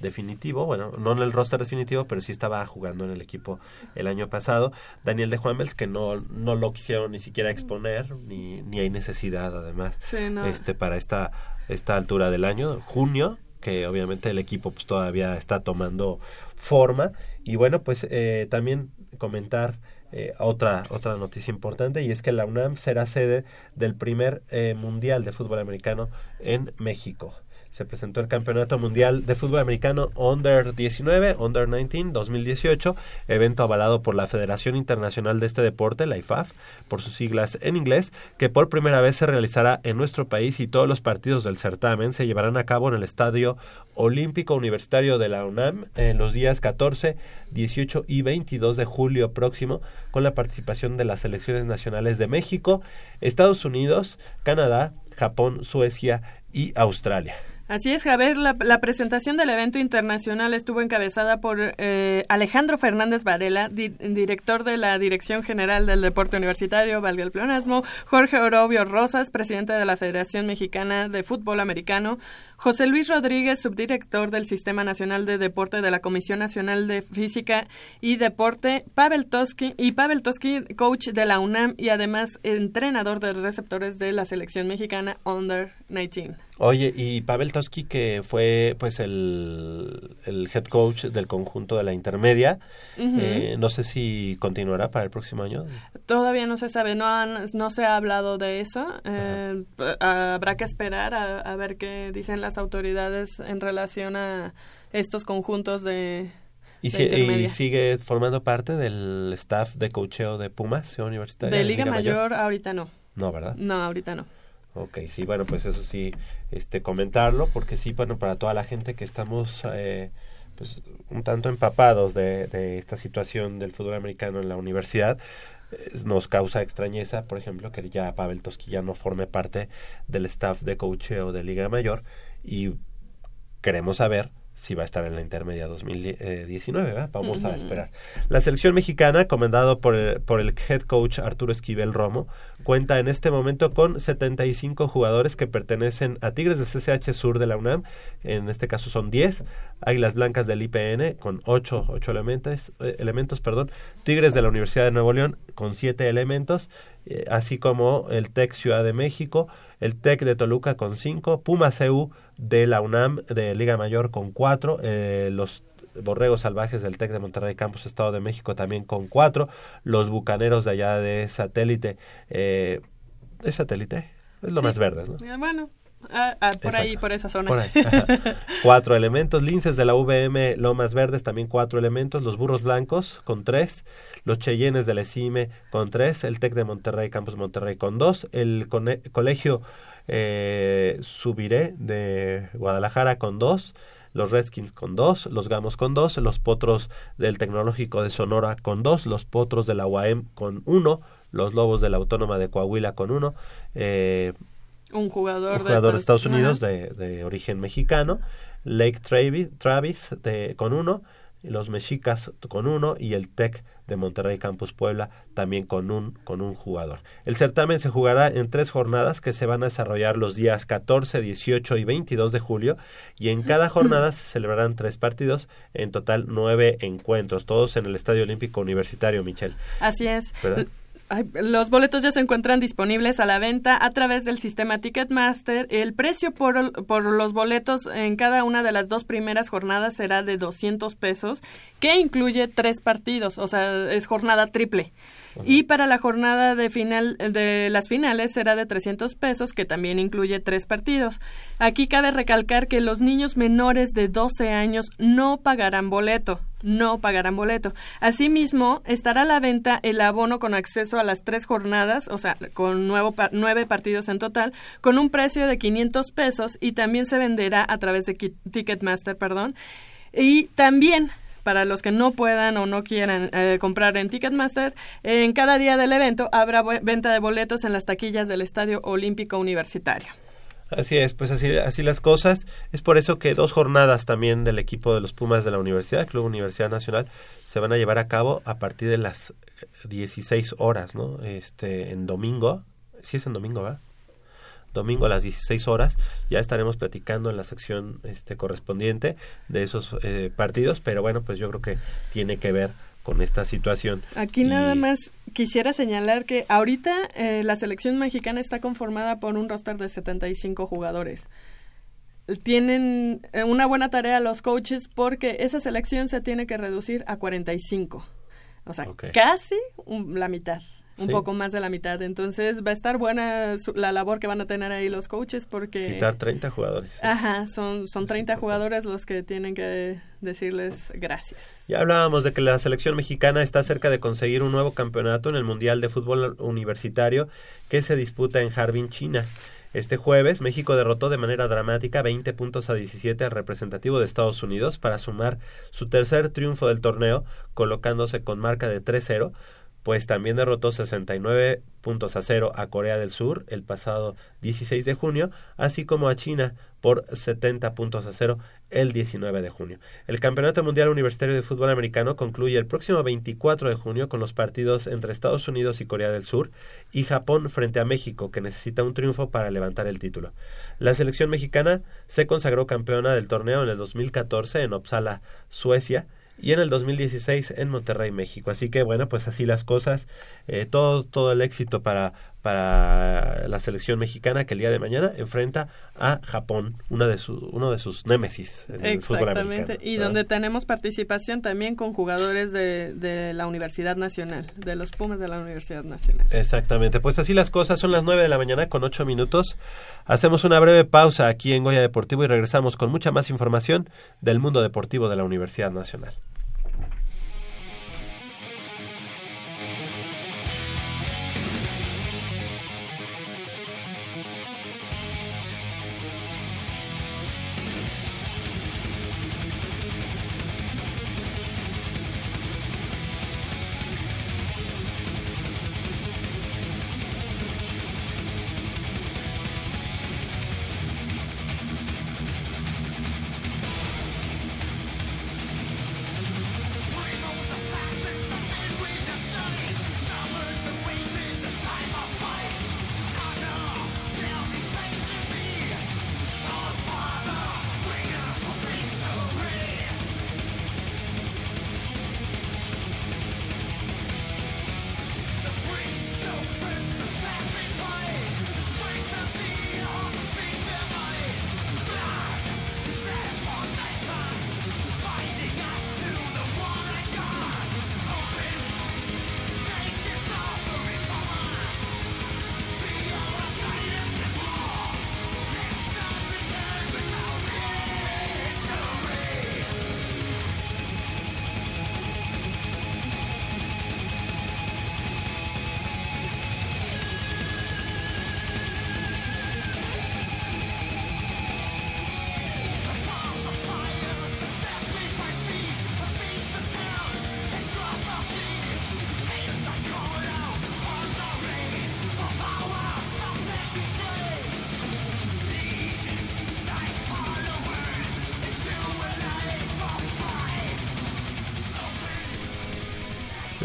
definitivo, bueno, no en el roster definitivo, pero sí estaba jugando en el equipo el año pasado. Daniel de Juanvels, que no, no lo quisieron ni siquiera exponer, ni, ni hay necesidad además Sí, no. este para esta, esta altura del año, junio, que obviamente el equipo pues todavía está tomando forma. Y bueno, pues eh, también comentar eh, otra, otra noticia importante y es que la UNAM será sede del primer eh, Mundial de Fútbol Americano en México. Se presentó el Campeonato Mundial de Fútbol Americano Under 19, Under 19 2018, evento avalado por la Federación Internacional de este deporte, la IFAF, por sus siglas en inglés, que por primera vez se realizará en nuestro país y todos los partidos del certamen se llevarán a cabo en el Estadio Olímpico Universitario de la UNAM en los días 14, 18 y 22 de julio próximo, con la participación de las selecciones nacionales de México, Estados Unidos, Canadá, Japón, Suecia y Australia. Así es, Javier. La, la presentación del evento internacional estuvo encabezada por eh, Alejandro Fernández Varela, di- director de la Dirección General del Deporte Universitario, valga el pleonasmo, Jorge Orobio Rosas, presidente de la Federación Mexicana de Fútbol Americano, José Luis Rodríguez, subdirector del Sistema Nacional de Deporte de la Comisión Nacional de Física y Deporte, Pavel Toski y Pavel Toski, coach de la UNAM y además entrenador de receptores de la selección mexicana Under 19. Oye, y Pavel Toski, que fue pues el, el head coach del conjunto de la intermedia, eh, no sé si continuará para el próximo año. Todavía no se sabe, no, han, no se ha hablado de eso. Eh, habrá que esperar a, a ver qué dicen las autoridades en relación a estos conjuntos de, ¿Y, de sigue formando parte del staff de cocheo de Pumas Ciudad Universitaria? De Liga Mayor, ahorita no. No, ¿verdad? No, ahorita no. Ok, sí, bueno, pues eso sí, este, comentarlo, porque sí, bueno, para toda la gente que estamos, eh, pues, un tanto empapados de, de esta situación del fútbol americano en la universidad, eh, nos causa extrañeza, por ejemplo, que ya Pavel Toski ya no forme parte del staff de coacheo de Liga Mayor y queremos saber si va a estar en la intermedia 2019, ¿verdad? Vamos a esperar. La selección mexicana, comandado por el, por el head coach Arturo Esquivel Romo, cuenta en este momento con 75 jugadores que pertenecen a Tigres del CCH Sur de la UNAM, en este caso son 10, Águilas Blancas del IPN con 8, ocho elementos, eh, elementos, perdón, Tigres de la Universidad de Nuevo León con 7 elementos, eh, así como el TEC Ciudad de México, el TEC de Toluca con 5, Pumas EU de la UNAM de Liga Mayor con 4, eh, los Borregos Salvajes del TEC de Monterrey Campus Estado de México también con 4, los Bucaneros de allá de Satélite, eh, ¿es Satélite? Es lo Sí. más verdes, ¿no? Eh, Bueno, ah, ah, por ahí, por esa zona. Por ahí. ajá. [LAUGHS] cuatro elementos. Linces de la VM Lomas Verdes, también cuatro elementos. Los Burros Blancos con tres. Los Cheyennes de la ECIME con tres. El TEC de Monterrey, Campus Monterrey con dos. El Colegio eh, Subiré de Guadalajara con dos. Los Redskins con dos, los Gamos con dos, los Potros del Tecnológico de Sonora con dos, los Potros de la UAM con uno, los Lobos de la Autónoma de Coahuila con uno, eh, Un jugador, un jugador de Estados Unidos Ajá. de, de origen mexicano, Lake Travis, Travis de, con uno, los Mexicas con uno y el TEC de Monterrey Campus Puebla también con un, con un jugador. El certamen se jugará en tres jornadas que se van a desarrollar los días 14, 18 y 22 de julio y en cada [CLEARS THROAT] jornada se celebrarán tres partidos, en total nueve encuentros, todos en el Estadio Olímpico Universitario, Michel. Así es. ¿Verdad? Los boletos ya se encuentran disponibles a la venta a través del sistema Ticketmaster. El precio por, por los boletos en cada una de las dos primeras jornadas será de 200 pesos, que incluye tres partidos, o sea, es jornada triple. Y para la jornada de final de las finales será de 300 pesos, que también incluye tres partidos. Aquí cabe recalcar que los niños menores de 12 años no pagarán boleto, no pagarán boleto. Asimismo, estará a la venta el abono con acceso a las tres jornadas, o sea, con nuevo nueve partidos en total, con un precio de 500 pesos y también se venderá a través de Ticketmaster, perdón. Y también para los que no puedan o no quieran eh, comprar en Ticketmaster, en cada día del evento habrá venta de boletos en las taquillas del Estadio Olímpico Universitario. Así es, pues así, así las cosas. Es por eso que dos jornadas también del equipo de los Pumas de la Universidad, Club Universidad Nacional, se van a llevar a cabo a partir de las eh, 16 horas, ¿no? Este, en domingo. Sí es en domingo, ¿verdad? Domingo a las 16 horas. Ya estaremos platicando en la sección este, correspondiente de esos eh, partidos, pero bueno, pues yo creo que tiene que ver con esta situación. Aquí Y- nada más quisiera señalar que ahorita eh, la selección mexicana está conformada por un roster de 75 jugadores. Tienen eh, una buena tarea los coaches porque esa selección se tiene que reducir a 45. O sea, casi un- la mitad, un Sí. poco más de la mitad. Entonces va a estar buena la labor que van a tener ahí los coaches porque... Quitar 30 jugadores. Ajá, son, son Es 30 importante. jugadores los que tienen que decirles gracias. Ya hablábamos de que la selección mexicana está cerca de conseguir un nuevo campeonato en el Mundial de Fútbol Universitario que se disputa en Harbin, China. Este jueves, México derrotó de manera dramática 20 puntos a 17 al representativo de Estados Unidos para sumar su tercer triunfo del torneo, colocándose con marca de 3-0, pues también derrotó 69 puntos a 0 a Corea del Sur el pasado 16 de junio, así como a China por 70 puntos a 0 el 19 de junio. El Campeonato Mundial Universitario de Fútbol Americano concluye el próximo 24 de junio con los partidos entre Estados Unidos y Corea del Sur y Japón frente a México, que necesita un triunfo para levantar el título. La selección mexicana se consagró campeona del torneo en el 2014 en Uppsala, Suecia, y en el 2016 en Monterrey, México. Así que bueno, pues así las cosas. Eh, todo, todo el éxito para, para la selección mexicana que el día de mañana enfrenta a Japón, una de su, uno de sus némesis en el fútbol Exactamente. americano. Y ¿verdad? donde tenemos participación también con jugadores de, de la Universidad Nacional, de los Pumas de la Universidad Nacional. Exactamente, pues así las cosas, son las 9 de la mañana con 8 minutos. Hacemos una breve pausa aquí en Goya Deportivo y regresamos con mucha más información del mundo deportivo de la Universidad Nacional.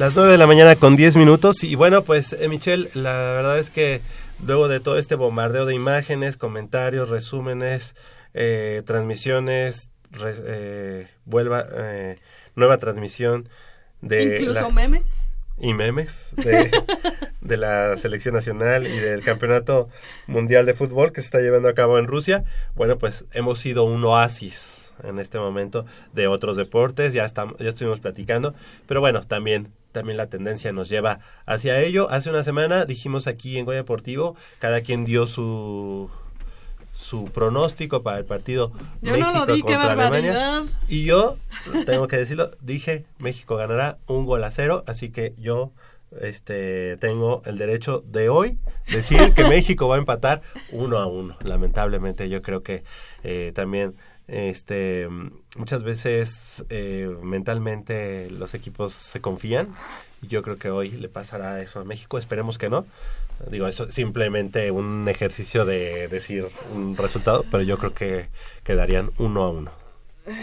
Las 9 de la mañana con 10 minutos y bueno, pues eh, Michelle, la verdad es que luego de todo este bombardeo de imágenes, comentarios, resúmenes, eh, transmisiones, re- eh, vuelva, eh, nueva transmisión de Incluso la- memes. y memes de, [LAUGHS] de la selección nacional y del campeonato mundial de fútbol que se está llevando a cabo en Rusia. Bueno, pues hemos sido un oasis en este momento de otros deportes, ya estamos, ya estuvimos platicando, pero bueno, también también la tendencia nos lleva hacia ello. Hace una semana dijimos aquí en Goya Deportivo, cada quien dio su su pronóstico para el partido Yo México no lo di, qué contra Alemania. Y yo, tengo que decirlo, dije, México ganará un gol a cero, así que yo este tengo el derecho de hoy decir que [LAUGHS] México va a empatar uno a uno. Lamentablemente yo creo que eh, también este muchas veces eh, mentalmente los equipos se confían y yo creo que hoy le pasará eso a México, esperemos que no. Digo, eso es simplemente un ejercicio de decir un resultado, pero yo creo que quedarían uno a uno.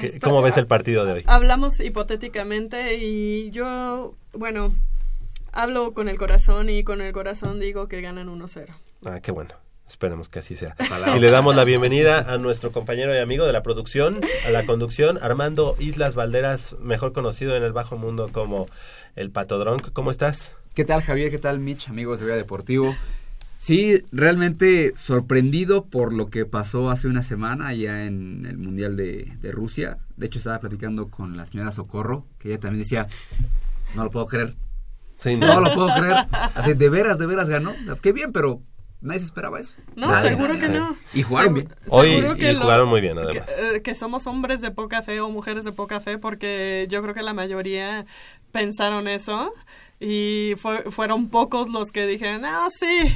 ¿Qué- ¿Cómo ves el partido de hoy? Hablamos hipotéticamente y yo, bueno, hablo con el corazón y con el corazón digo que ganan 1-0. Ah, qué bueno. Esperemos que así sea. Y le damos la bienvenida a nuestro compañero y amigo de la producción, a la conducción, Armando Islas Valderas, mejor conocido en el bajo mundo como el Patodronc. ¿Cómo estás? ¿Qué tal Javier? ¿Qué tal Mitch, amigos de Vida Deportivo? Sí, realmente sorprendido por lo que pasó hace una semana allá en el Mundial de, de Rusia. De hecho, estaba platicando con la señora Socorro, que ella también decía, no lo puedo creer, Sí, no lo puedo creer. Así, de veras, de veras ganó. Qué bien, pero nadie se esperaba eso. No, Nadie, seguro que nadie. no. Y jugaron bien. Hoy seguro y jugaron muy bien, además. Que, eh, que somos hombres de poca fe o mujeres de poca fe porque yo creo que la mayoría pensaron eso y fue- fueron pocos los que dijeron, ah, sí,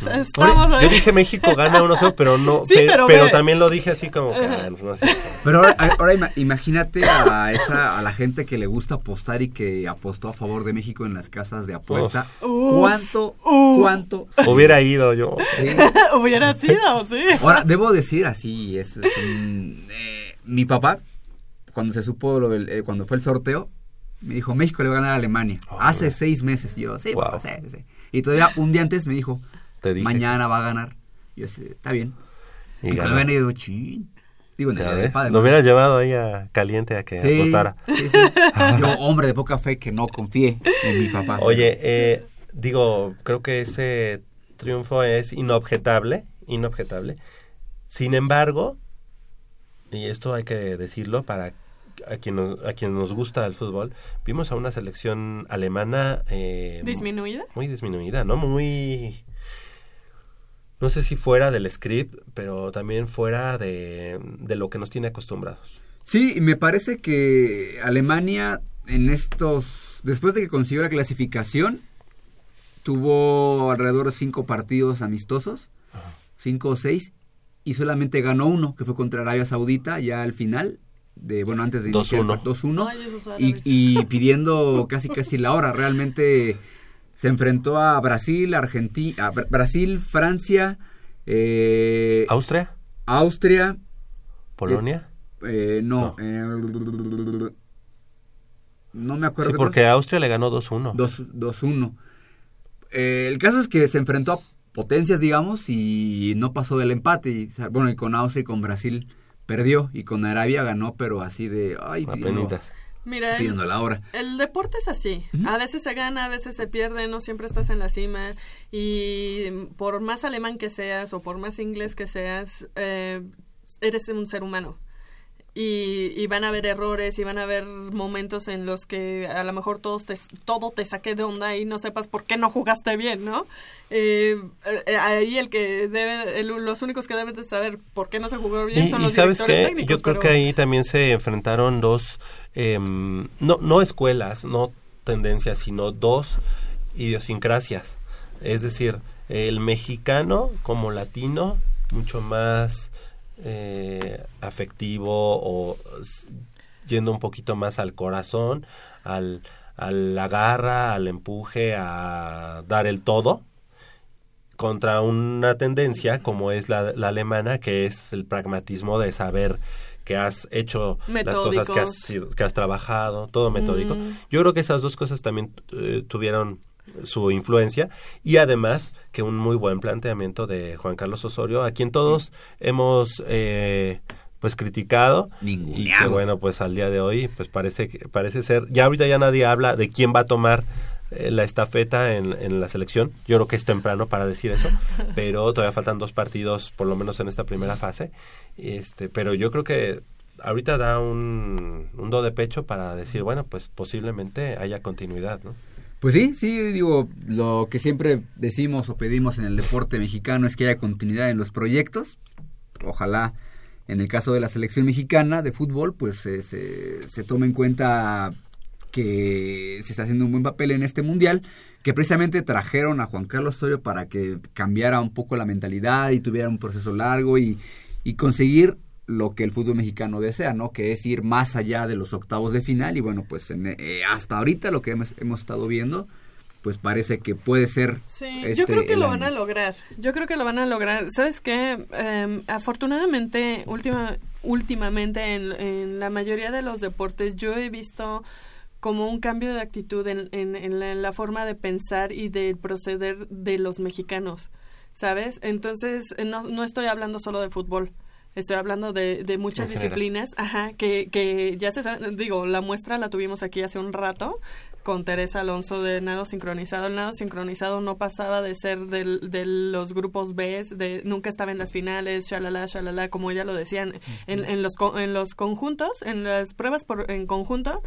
estamos Oye, ahí. yo dije México gana 1-0, pero no, Sí, pe- pero también lo dije así como que, ah, no sé. Pero ahora, ahora ima- imagínate a esa a la gente que le gusta apostar y que apostó a favor de México en las casas de apuesta. Uf. ¿Cuánto? Uf. ¿Cuánto? [LAUGHS] Hubiera ido yo. Sí. [LAUGHS] Hubiera sido, sí. Ahora, debo decir así, es, es un, eh, mi papá, cuando se supo lo del, eh, cuando fue el sorteo, me dijo, México le va a ganar a Alemania. Hace seis meses. Y yo, sí, Wow. papá, sí, sí". Y todavía un día antes me dijo, Te dije. mañana va a ganar. Y yo, sí, está bien. Y Y, cuando ganó. digo, chin. Digo, en el padre. Lo hubieras llevado ahí a caliente a que Sí, apostara. sí, sí. [LAUGHS] Yo, hombre de poca fe, que no confíe en mi papá. Oye, eh, digo, creo que ese triunfo es inobjetable, inobjetable. Sin embargo, y esto hay que decirlo para a quien nos, a quien nos gusta el fútbol, vimos a una selección alemana eh, ¿Disminuida? muy disminuida, ¿no? Muy no sé si fuera del script, pero también fuera de, de lo que nos tiene acostumbrados. Sí, y me parece que Alemania en estos, después de que consiguió la clasificación, tuvo alrededor de cinco partidos amistosos, cinco o seis, y solamente ganó uno, que fue contra Arabia Saudita, ya al final, de bueno, antes de iniciar el 2-1. par- 2-1, Ay, esos y, y pidiendo casi casi la hora. Realmente se enfrentó a Brasil, Argentina, Brasil, Francia, eh, ¿Austria? Austria, ¿Polonia? eh, no, No. eh, no me acuerdo. sí, qué porque a Austria le ganó 2-1. Dos- 2-1. Eh, el caso es que se enfrentó a potencias, digamos, y no pasó del empate. Y, bueno, y con Austria y con Brasil perdió, y con Arabia ganó, pero así de, ay. Mira, pidiendo la hora. el deporte es así. A veces se gana, a veces se pierde, no siempre estás en la cima. Y por más alemán que seas o por más inglés que seas, eh, eres un ser humano. Y, y van a haber errores y van a haber momentos en los que a lo mejor todos te, todo te saque de onda y no sepas por qué no jugaste bien, ¿no? Eh, eh, ahí el que debe, el- los únicos que deben de saber por qué no se jugó bien Y, son y los sabes directores qué, técnicos. yo creo pero- que ahí también se enfrentaron dos, em, no, no escuelas, no tendencias, sino dos idiosincrasias. Es decir, el mexicano como latino, mucho más eh, afectivo o yendo un poquito más al corazón, al, a la garra, al empuje, a dar el todo contra una tendencia como es la alemana, que es el pragmatismo de saber que has hecho las cosas que has, que has trabajado, todo metódico. Mm. Yo creo que esas dos cosas también eh, tuvieron su influencia y además que un muy buen planteamiento de Juan Carlos Osorio, a quien todos hemos eh, pues criticado y que Ninguneado. bueno pues al día de hoy pues parece que parece ser ya ahorita ya nadie habla de quién va a tomar la estafeta en, en la selección yo creo que es temprano para decir eso [LAUGHS] pero todavía faltan dos partidos por lo menos en esta primera fase este pero yo creo que ahorita da un, un do de pecho para decir bueno pues posiblemente haya continuidad ¿no? Pues sí, sí, digo, lo que siempre decimos o pedimos en el deporte mexicano es que haya continuidad en los proyectos. Ojalá en el caso de la selección mexicana de fútbol, pues eh, se, se tome en cuenta que se está haciendo un buen papel en este mundial, que precisamente trajeron a Juan Carlos Osorio para que cambiara un poco la mentalidad y tuviera un proceso largo y, y conseguir lo que el fútbol mexicano desea, ¿no? Que es ir más allá de los octavos de final y bueno, pues en- eh, hasta ahorita lo que hemos, hemos estado viendo, pues parece que puede ser. Sí, este, yo creo que lo año. van a lograr. Yo creo que lo van a lograr. ¿Sabes qué? Em, afortunadamente, última, últimamente en, en la mayoría de los deportes yo he visto como un cambio de actitud en, en- en la, en la forma de pensar y de proceder de los mexicanos, ¿sabes? Entonces, eh, no, no estoy hablando solo de fútbol. Estoy hablando de, de muchas disciplinas, ajá, que, que ya se sabe- digo, la muestra la tuvimos aquí hace un rato con Teresa Alonso de nado sincronizado. El nado sincronizado no pasaba de ser del, de los grupos B, de nunca estaba en las finales, shalala, shalala, como ya lo decían, en, en los en los conjuntos, en las pruebas por, en conjunto,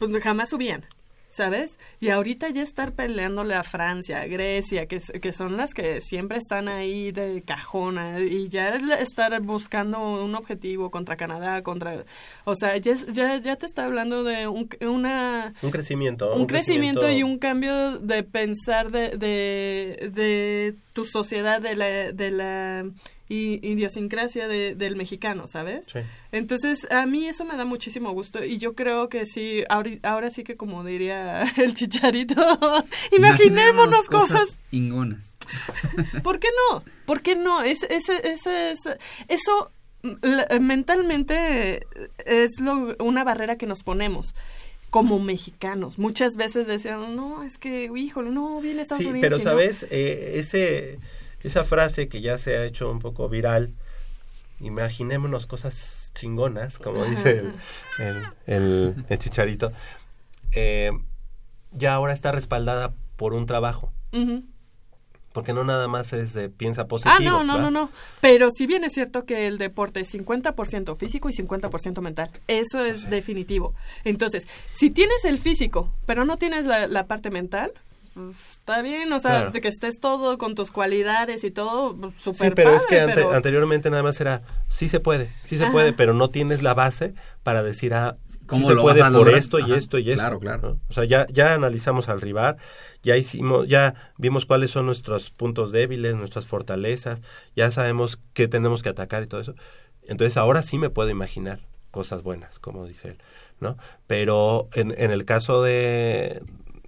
pues jamás subían. ¿Sabes? Y ahorita ya estar peleándole a Francia, a Grecia, que, que son las que siempre están ahí de cajona, y ya estar buscando un objetivo contra Canadá, contra... O sea, ya, ya, ya te está hablando de un, una un crecimiento un crecimiento y un cambio de pensar de, de, de tu sociedad, de la, de la i- idiosincrasia de- del mexicano, ¿sabes? Sí. Entonces, a mí eso me da muchísimo gusto y yo creo que sí, ahora, ahora sí que como diría [LAUGHS] el chicharito, [LAUGHS] imaginémonos cosas ingonas. [LAUGHS] ¿Por qué no? ¿Por qué no? Es, eso mentalmente es lo, una barrera que nos ponemos como mexicanos. Muchas veces decían, no, es que, híjole, no, viene Estados Sí, Unidos. pero y no". sabes, Eh, ese, esa frase que ya se ha hecho un poco viral, imaginémonos cosas chingonas, como dice el, [LAUGHS] el, el- el chicharito, eh, ya ahora está respaldada por un trabajo. Porque no nada más es de piensa positivo. Ah, no, no, no, no. Pero si bien es cierto que el deporte es 50% físico y 50% mental. Eso es definitivo. Entonces, si tienes el físico, pero no tienes la, la parte mental, pues, está bien. O sea, Claro. de que estés todo con tus cualidades y todo, pues, súper Sí, pero es que ante- pero- anteriormente nada más era, sí se puede, sí se Ajá. puede, pero no tienes la base para decir, ah, ¿Cómo sí se puede por lograr? esto y Ajá, esto y esto. claro, claro. ¿no? O sea, ya, ya analizamos al rival, ya hicimos, ya vimos cuáles son nuestros puntos débiles, nuestras fortalezas, ya sabemos qué tenemos que atacar y todo eso. Entonces ahora sí me puedo imaginar cosas buenas, como dice él, ¿no? Pero en, en el caso de,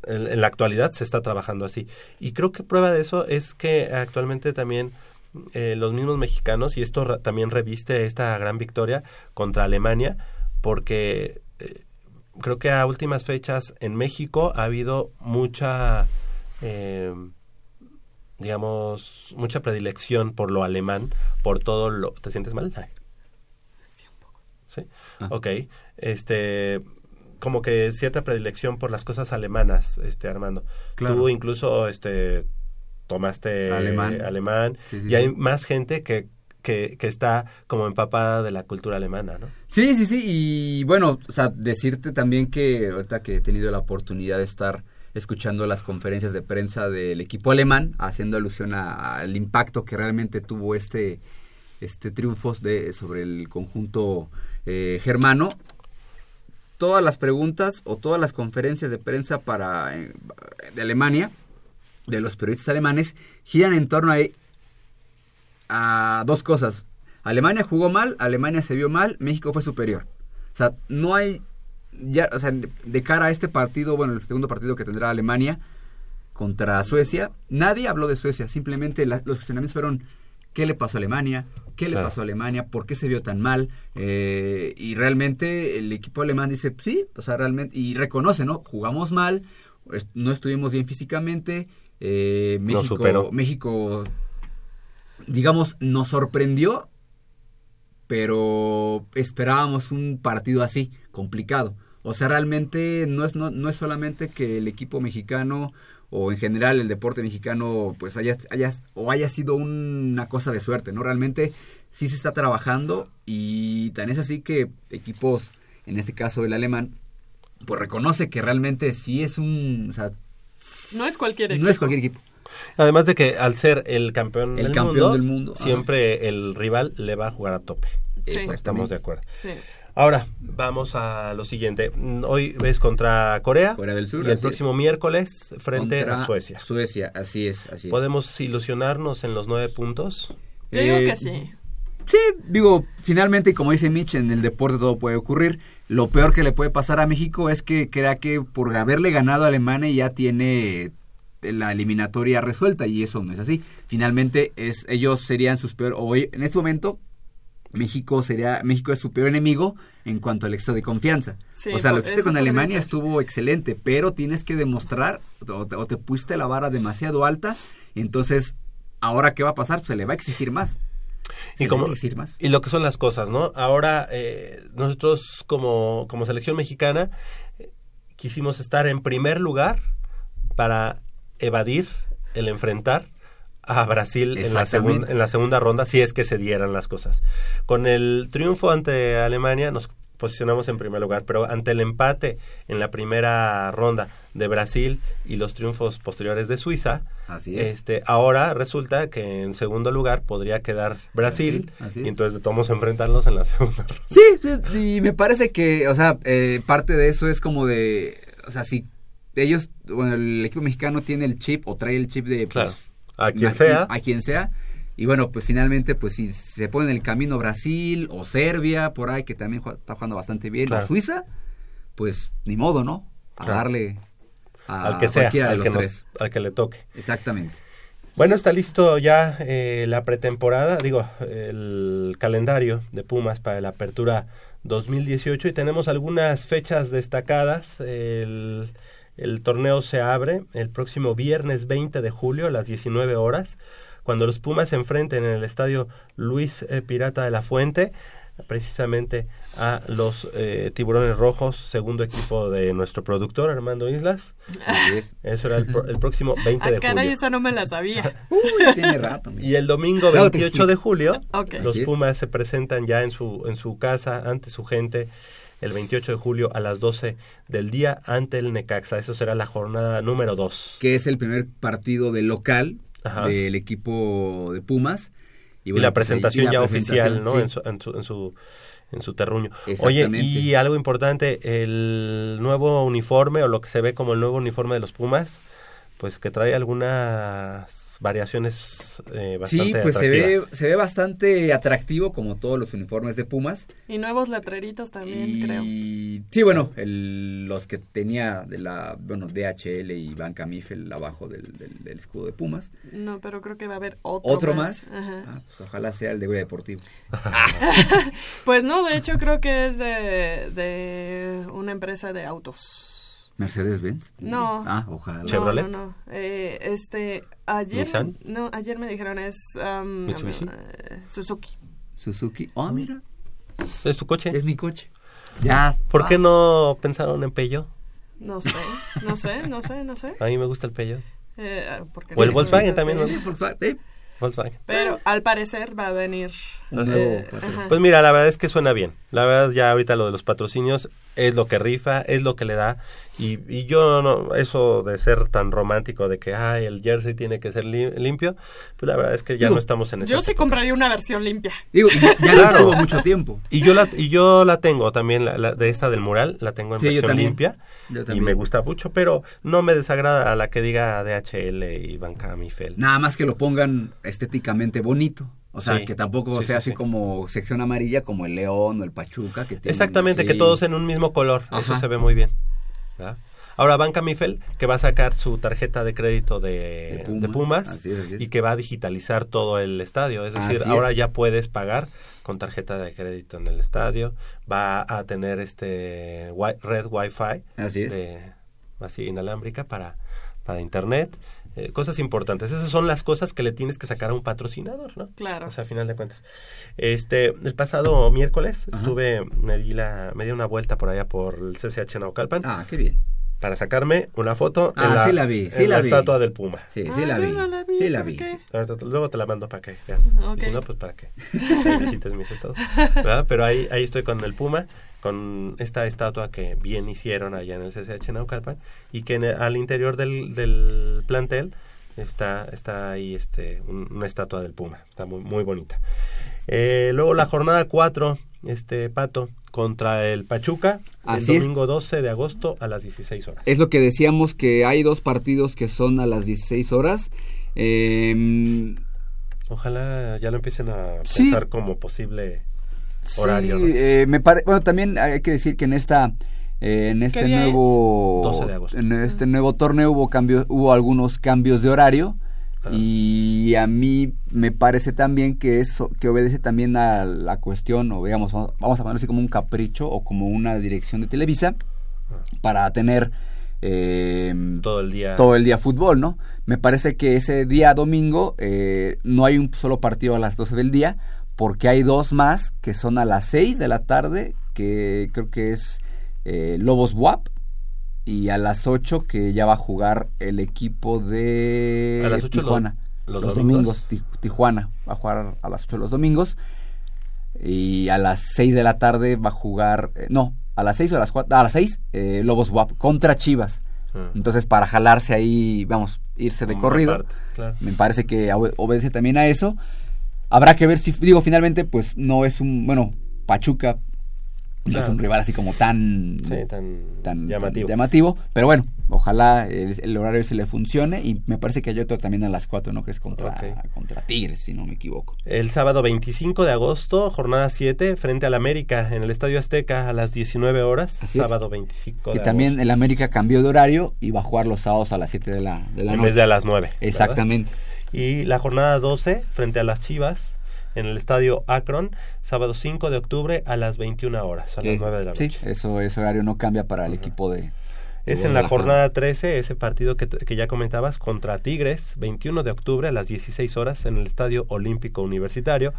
en, en la actualidad se está trabajando así. Y creo que prueba de eso es que actualmente también eh, los mismos mexicanos, y esto también reviste esta gran victoria contra Alemania, porque eh, creo que a últimas fechas en México ha habido mucha, eh, digamos, mucha predilección por lo alemán, por todo lo... ¿Te sientes mal? Ay. Sí. Ah. Ok. Este, como que cierta predilección por las cosas alemanas, este Armando. Claro. Tú incluso, este, tomaste Alemán. alemán Sí, sí, y hay sí. más gente que, que, que está como empapada de la cultura alemana, ¿no? Sí, sí, sí, y bueno, o sea, decirte también que ahorita que he tenido la oportunidad de estar escuchando las conferencias de prensa del equipo alemán, haciendo alusión a- al impacto que realmente tuvo este, este triunfo de, sobre el conjunto eh, germano, todas las preguntas o todas las conferencias de prensa para eh, de Alemania, de los periodistas alemanes, giran en torno a, a dos cosas. Alemania jugó mal, Alemania se vio mal, México fue superior. O sea, no hay ya, o sea, de cara a este partido, bueno, el segundo partido que tendrá Alemania contra Suecia, nadie habló de Suecia, simplemente la- los cuestionamientos fueron qué le pasó a Alemania, qué le Claro. pasó a Alemania, por qué se vio tan mal, eh, y realmente el equipo alemán dice, sí, o sea, realmente, y reconoce, ¿no? Jugamos mal, no estuvimos bien físicamente, eh, México. México, digamos, nos sorprendió, pero esperábamos un partido así, complicado. O sea, realmente no es, no, no es solamente que el equipo mexicano o en general el deporte mexicano pues haya, haya o haya sido una cosa de suerte, ¿no? Realmente sí se está trabajando y tan es así que equipos, en este caso el alemán, pues reconoce que realmente sí es un... O sea, No es cualquier no equipo. es cualquier equipo. Además de que al ser el campeón, El del, campeón mundo, del mundo, ajá. siempre el rival le va a jugar a tope. Sí. Estamos de acuerdo. Sí. Ahora, vamos a lo siguiente. Mm, Hoy ves contra Corea, Corea del Sur, y el próximo miércoles frente Contra a Suecia. Suecia, así es, así es. ¿Podemos ilusionarnos en los nueve puntos? Yo digo Eh, que sí. Sí, digo, finalmente, como dice Mitch, en el deporte todo puede ocurrir. Lo peor que le puede pasar a México es que crea que por haberle ganado a Alemania ya tiene la eliminatoria resuelta y eso no es así. Finalmente, es ellos serían sus peor hoy en este momento México sería México es su peor enemigo en cuanto al exceso de confianza. Sí, o sea, lo que hiciste con Alemania ser. estuvo excelente, pero tienes que demostrar o te, o te pusiste la vara demasiado alta, entonces ahora qué va a pasar? se le va a exigir más. Se Y le como- va a exigir más. Y lo que son las cosas, ¿no? Ahora, eh, nosotros como, como selección mexicana eh, quisimos estar en primer lugar para evadir el enfrentar a Brasil en la, Exactamente. segun- en la segunda ronda, si es que se dieran las cosas. Con el triunfo ante Alemania nos posicionamos en primer lugar, pero ante el empate en la primera ronda de Brasil y los triunfos posteriores de Suiza, Así es. este, ahora resulta que en segundo lugar podría quedar Brasil, así y entonces vamos a enfrentarlos en la [LAUGHS] segunda ronda. Sí, sí, y me parece que, o sea, eh, parte de eso es como de, o sea, si ellos, bueno, el equipo mexicano tiene el chip o trae el chip de, pues, Claro, a quien sea. a quien sea, y bueno, pues finalmente, pues si se pone en el camino Brasil o Serbia, por ahí, que también está jugando bastante bien, Claro. o Suiza, pues ni modo, ¿no? A Claro. darle a al que sea, cualquiera de al los que, nos- tres. al que le toque. Exactamente. Bueno, está listo ya eh, la pretemporada, digo, el calendario de Pumas para la apertura 2018 y tenemos algunas fechas destacadas. El, el torneo se abre el próximo viernes 20 de julio a las 19 horas, cuando los Pumas se enfrenten en el estadio Luis eh, Pirata de la Fuente precisamente a los eh, Tiburones Rojos, segundo equipo de nuestro productor Armando Islas. Es. Eso era el, pro- el próximo [LAUGHS] 20 de Ah, caray, julio. esa no me la sabía. [LAUGHS] Uy, tiene rato. mira. Y el domingo Luego te 28 de julio, los. Pumas se presentan ya en su, en su casa ante su gente el 28 de julio a las 12 del día ante el Necaxa. Eso será la jornada número 2. Que es el primer partido de local Ajá. del equipo de Pumas. Y, bueno, la pues, ahí- presentación y la ya presentación, oficial, ¿no? sí. En, su, en, su, en, su, en su terruño. Oye, y algo importante, el nuevo uniforme o lo que se ve como el nuevo uniforme de los Pumas, pues que trae algunas variaciones eh, bastante Sí, pues se ve, se ve bastante atractivo como todos los uniformes de Pumas. Y nuevos letreritos también, y creo. sí, bueno, el- los que tenía de la, bueno, DHL y Banca Mifel abajo del, del- del escudo de Pumas. No, pero creo que va a haber otro, ¿Otro más? Ajá. Ah, pues ojalá sea el de Goya Deportivo. [LAUGHS] Pues no, de hecho creo que es de, de una empresa de autos. Mercedes-Benz. No. Ah, ojalá. Chevrolet. No, no, no. Eh, este, ayer... ¿Nissan? No, ayer me dijeron es... um, ¿Mitsubishi? eh, Suzuki. Suzuki. Ah, mira, ¿Es tu coche? es mi coche. Ya. ¿Por qué ah, no pensaron en Peugeot? No sé, no sé, no sé, no sé. A mí me gusta el Peugeot. Eh, porque O el no Volkswagen también sí. me gusta. Volkswagen, eh, Volkswagen. Pero al parecer va a venir... Eh, ajá. Pues mira, la verdad es que suena bien. La verdad ya ahorita lo de los patrocinios es lo que rifa, es lo que le da. Y, y yo no, eso de ser tan romántico de que, ay, el jersey tiene que ser li- limpio, pues la verdad es que ya Digo, no estamos en eso. Yo sí compraría una versión limpia. Digo, y ya, ya no Claro. estuvo mucho tiempo. Y yo la, y yo la tengo también, la, la- de esta del mural, la tengo en Sí, versión limpia. Yo Y me gusta mucho, pero no me desagrada a la que diga DHL y Banca Mifel. Nada más que lo pongan estéticamente bonito. O sea, Sí, que tampoco sí, sea sí, así sí. como sección amarilla como el León o el Pachuca. Que tienen Exactamente, así- que todos en un mismo color. Eso se ve muy bien. ¿Verdad? Ahora Banca Mifel, que va a sacar su tarjeta de crédito de, De de Pumas. Pumas, Así es, así es. y que va a digitalizar todo el estadio. Es decir, Así ahora es. ya puedes pagar con tarjeta de crédito en el estadio. Va a tener este red Wi-Fi Así es. de- así inalámbrica para, para internet. Eh, cosas importantes. Esas son las cosas que le tienes que sacar a un patrocinador, ¿no? Claro. O sea, a final de cuentas. Este, el pasado miércoles Ajá. estuve, me di la, me di una vuelta por allá por el CCH Naucalpan Ah, qué bien. para sacarme una foto Ah, en la, sí la vi, sí en la la vi. estatua del Puma. Sí, Ah, sí la yo vi. no la vi, Sí la ¿por vi. Luego te la mando para que veas. Ok. Y si no, pues para que [LAUGHS] visites mis estados. ¿Verdad? Pero ahí, ahí estoy con el Puma, con esta estatua que bien hicieron allá en el CCH Naucalpan y que en el- al interior del, del plantel está, está ahí este, un- una estatua del Puma. Está muy, muy bonita. Eh, luego la jornada 4, este Pato, contra el Pachuca, Así el es. domingo 12 de agosto a las 16 horas. Es lo que decíamos que hay dos partidos que son a las 16 horas. Eh, Ojalá ya lo empiecen a Sí. pensar como posible horario. Sí, ¿no? eh, me pare- bueno, también hay que decir que en esta eh, en este nuevo 12 de agosto. en este nuevo torneo hubo cambios hubo algunos cambios de horario Ah. y a mí me parece también que eso que obedece también a la cuestión o digamos vamos vamos a poner así como un capricho o como una dirección de Televisa para tener eh, Todo el día. todo el día fútbol, ¿no? Me parece que ese día domingo eh, no hay un solo partido a las 12 del día, porque hay dos más que son a las 6 de la tarde, que creo que es eh, Lobos WAP, y a las 8 que ya va a jugar el equipo de A las ocho Tijuana. lo- los los domingos. domingos, Ti- Tijuana va a jugar a las 8 los domingos. Y a las 6 de la tarde va a jugar, eh, no, a las 6 o a las 4, a las 6, eh, Lobos WAP contra Chivas. Ah. Entonces, para jalarse ahí, vamos, irse de Como corrido, claro. me parece que obe- obedece también a eso. Habrá que ver si, digo, finalmente, pues no es un, bueno, Pachuca no es un rival así como tan, Sí, tan, tan llamativo. tan llamativo, pero bueno, ojalá el, el horario se le funcione y me parece que hay otro también a las 4, ¿no? Que es contra, contra Tigres, si no me equivoco. El sábado 25 de agosto, jornada 7, frente al América, en el Estadio Azteca a las 19 horas. Así es. sábado 25 Que de también agosto. el América cambió de horario y va a jugar los sábados a las 7 de la, de la En noche. vez de a las 9. ¿verdad? Y la jornada 12, frente a las Chivas, en el Estadio Akron, sábado 5 de octubre a las 21 horas, a las Eh, 9 de la sí, noche. eso, ese horario no cambia para el equipo de... Es en la jornada 13, ese partido que, que ya comentabas, contra Tigres, 21 de octubre a las 16 horas en el Estadio Olímpico Universitario.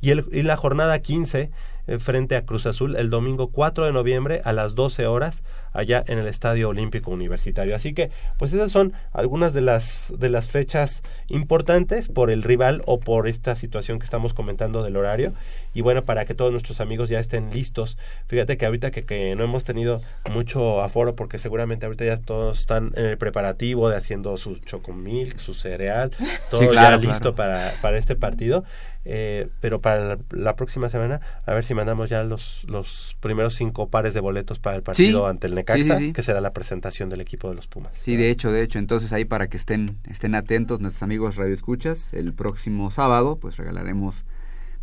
Y, el, y la jornada 15, eh, frente a Cruz Azul el domingo 4 de noviembre a las 12 horas allá en el Estadio Olímpico Universitario. Así que, pues esas son algunas de las de las fechas importantes por el rival o por esta situación que estamos comentando del horario. Y bueno, para que todos nuestros amigos ya estén listos. Fíjate que ahorita que, que no hemos tenido mucho aforo porque seguramente ahorita ya todos están en el preparativo de haciendo su chocomilk, su cereal, todo Sí, claro, ya listo claro. para, para este partido. Eh, pero para la, la próxima semana, a ver si mandamos ya los, los primeros cinco pares de boletos para el partido Sí. ante el Necaxa, Sí, sí, sí. que será la presentación del equipo de los Pumas. Sí, de hecho, de hecho. Entonces ahí para que estén, estén atentos nuestros amigos Radio Escuchas, el próximo sábado pues regalaremos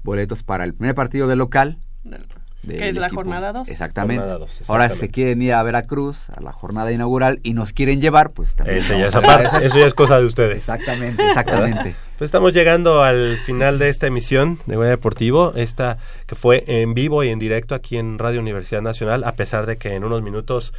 boletos para el primer partido del local. Que es la equipo. jornada dos. Exactamente. Jornada dos, Ahora si exactamente. se quieren ir a Veracruz a la jornada inaugural y nos quieren llevar, pues también. Eso ya, es aparte, eso ya es cosa de ustedes. Exactamente, exactamente. [LAUGHS] Pues estamos llegando al final de esta emisión de Goya Deportivo, esta que fue en vivo y en directo aquí en Radio Universidad Nacional, a pesar de que en unos minutos,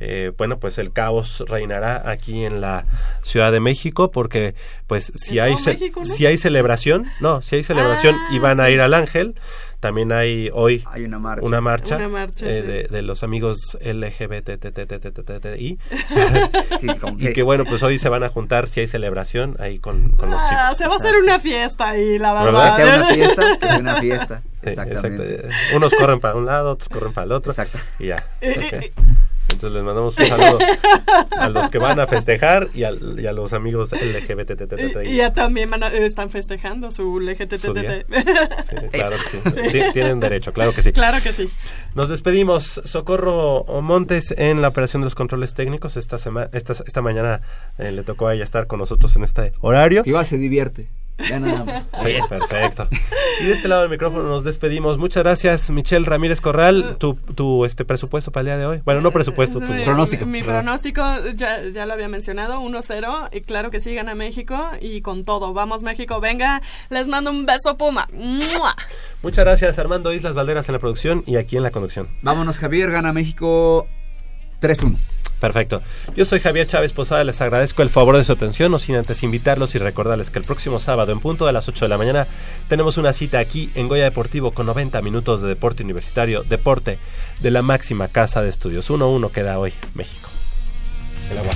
eh, bueno, pues el caos reinará aquí en la Ciudad de México, porque pues si ¿En hay México, no? si hay celebración, no, si hay celebración Ah, y van a ir al Ángel, también hay hoy Hay una marcha. una marcha, Una marcha, eh, sí. de, de los amigos LGBTTTTTI Sí, [LAUGHS] y que bueno, pues hoy se van a juntar si hay celebración ahí con, con los Ah, chicos. se va a hacer una fiesta ahí, la ¿Verdad? verdad. Que sea una [LAUGHS] fiesta, que sea una fiesta. Sí, Exactamente. exacto. Unos corren para un lado, otros corren para el otro. Exacto. Y ya. [LAUGHS] ok. Entonces les mandamos un saludo a los que van a festejar y, a los amigos LGBTTTTI. Y, y ya también van a- están festejando su Su día. LGTTT. Sí, [LAUGHS] claro que sí. Ti- Tienen derecho, claro que sí. claro que sí. Nos despedimos. Socorro Montes en la operación de los controles técnicos. Esta, sema- esta, esta mañana eh, le tocó a ella estar con nosotros en este horario. Igual se divierte. Ya nada más. Sí, perfecto. Y de este lado del micrófono nos despedimos. Muchas gracias, Michelle Ramírez Corral. Tu, tu este presupuesto para el día de hoy. Bueno, no presupuesto, tu Mi- pronóstico. Mi, pronóstico, ya, ya lo había mencionado, 1-0. Y claro que sí, gana México. Y con todo, vamos México, venga. Les mando un beso, Puma. ¡Mua! Muchas gracias, Armando Islas Valderas en la producción y aquí en la conducción. Vámonos, Javier. Gana México 3-1. Perfecto. Yo soy Javier Chávez Posada, les agradezco el favor de su atención, no sin antes invitarlos y recordarles que el próximo sábado en punto de las 8 de la mañana tenemos una cita aquí en Goya Deportivo con 90 minutos de deporte universitario, deporte de la máxima casa de estudios. 1-1 queda hoy México. El agua.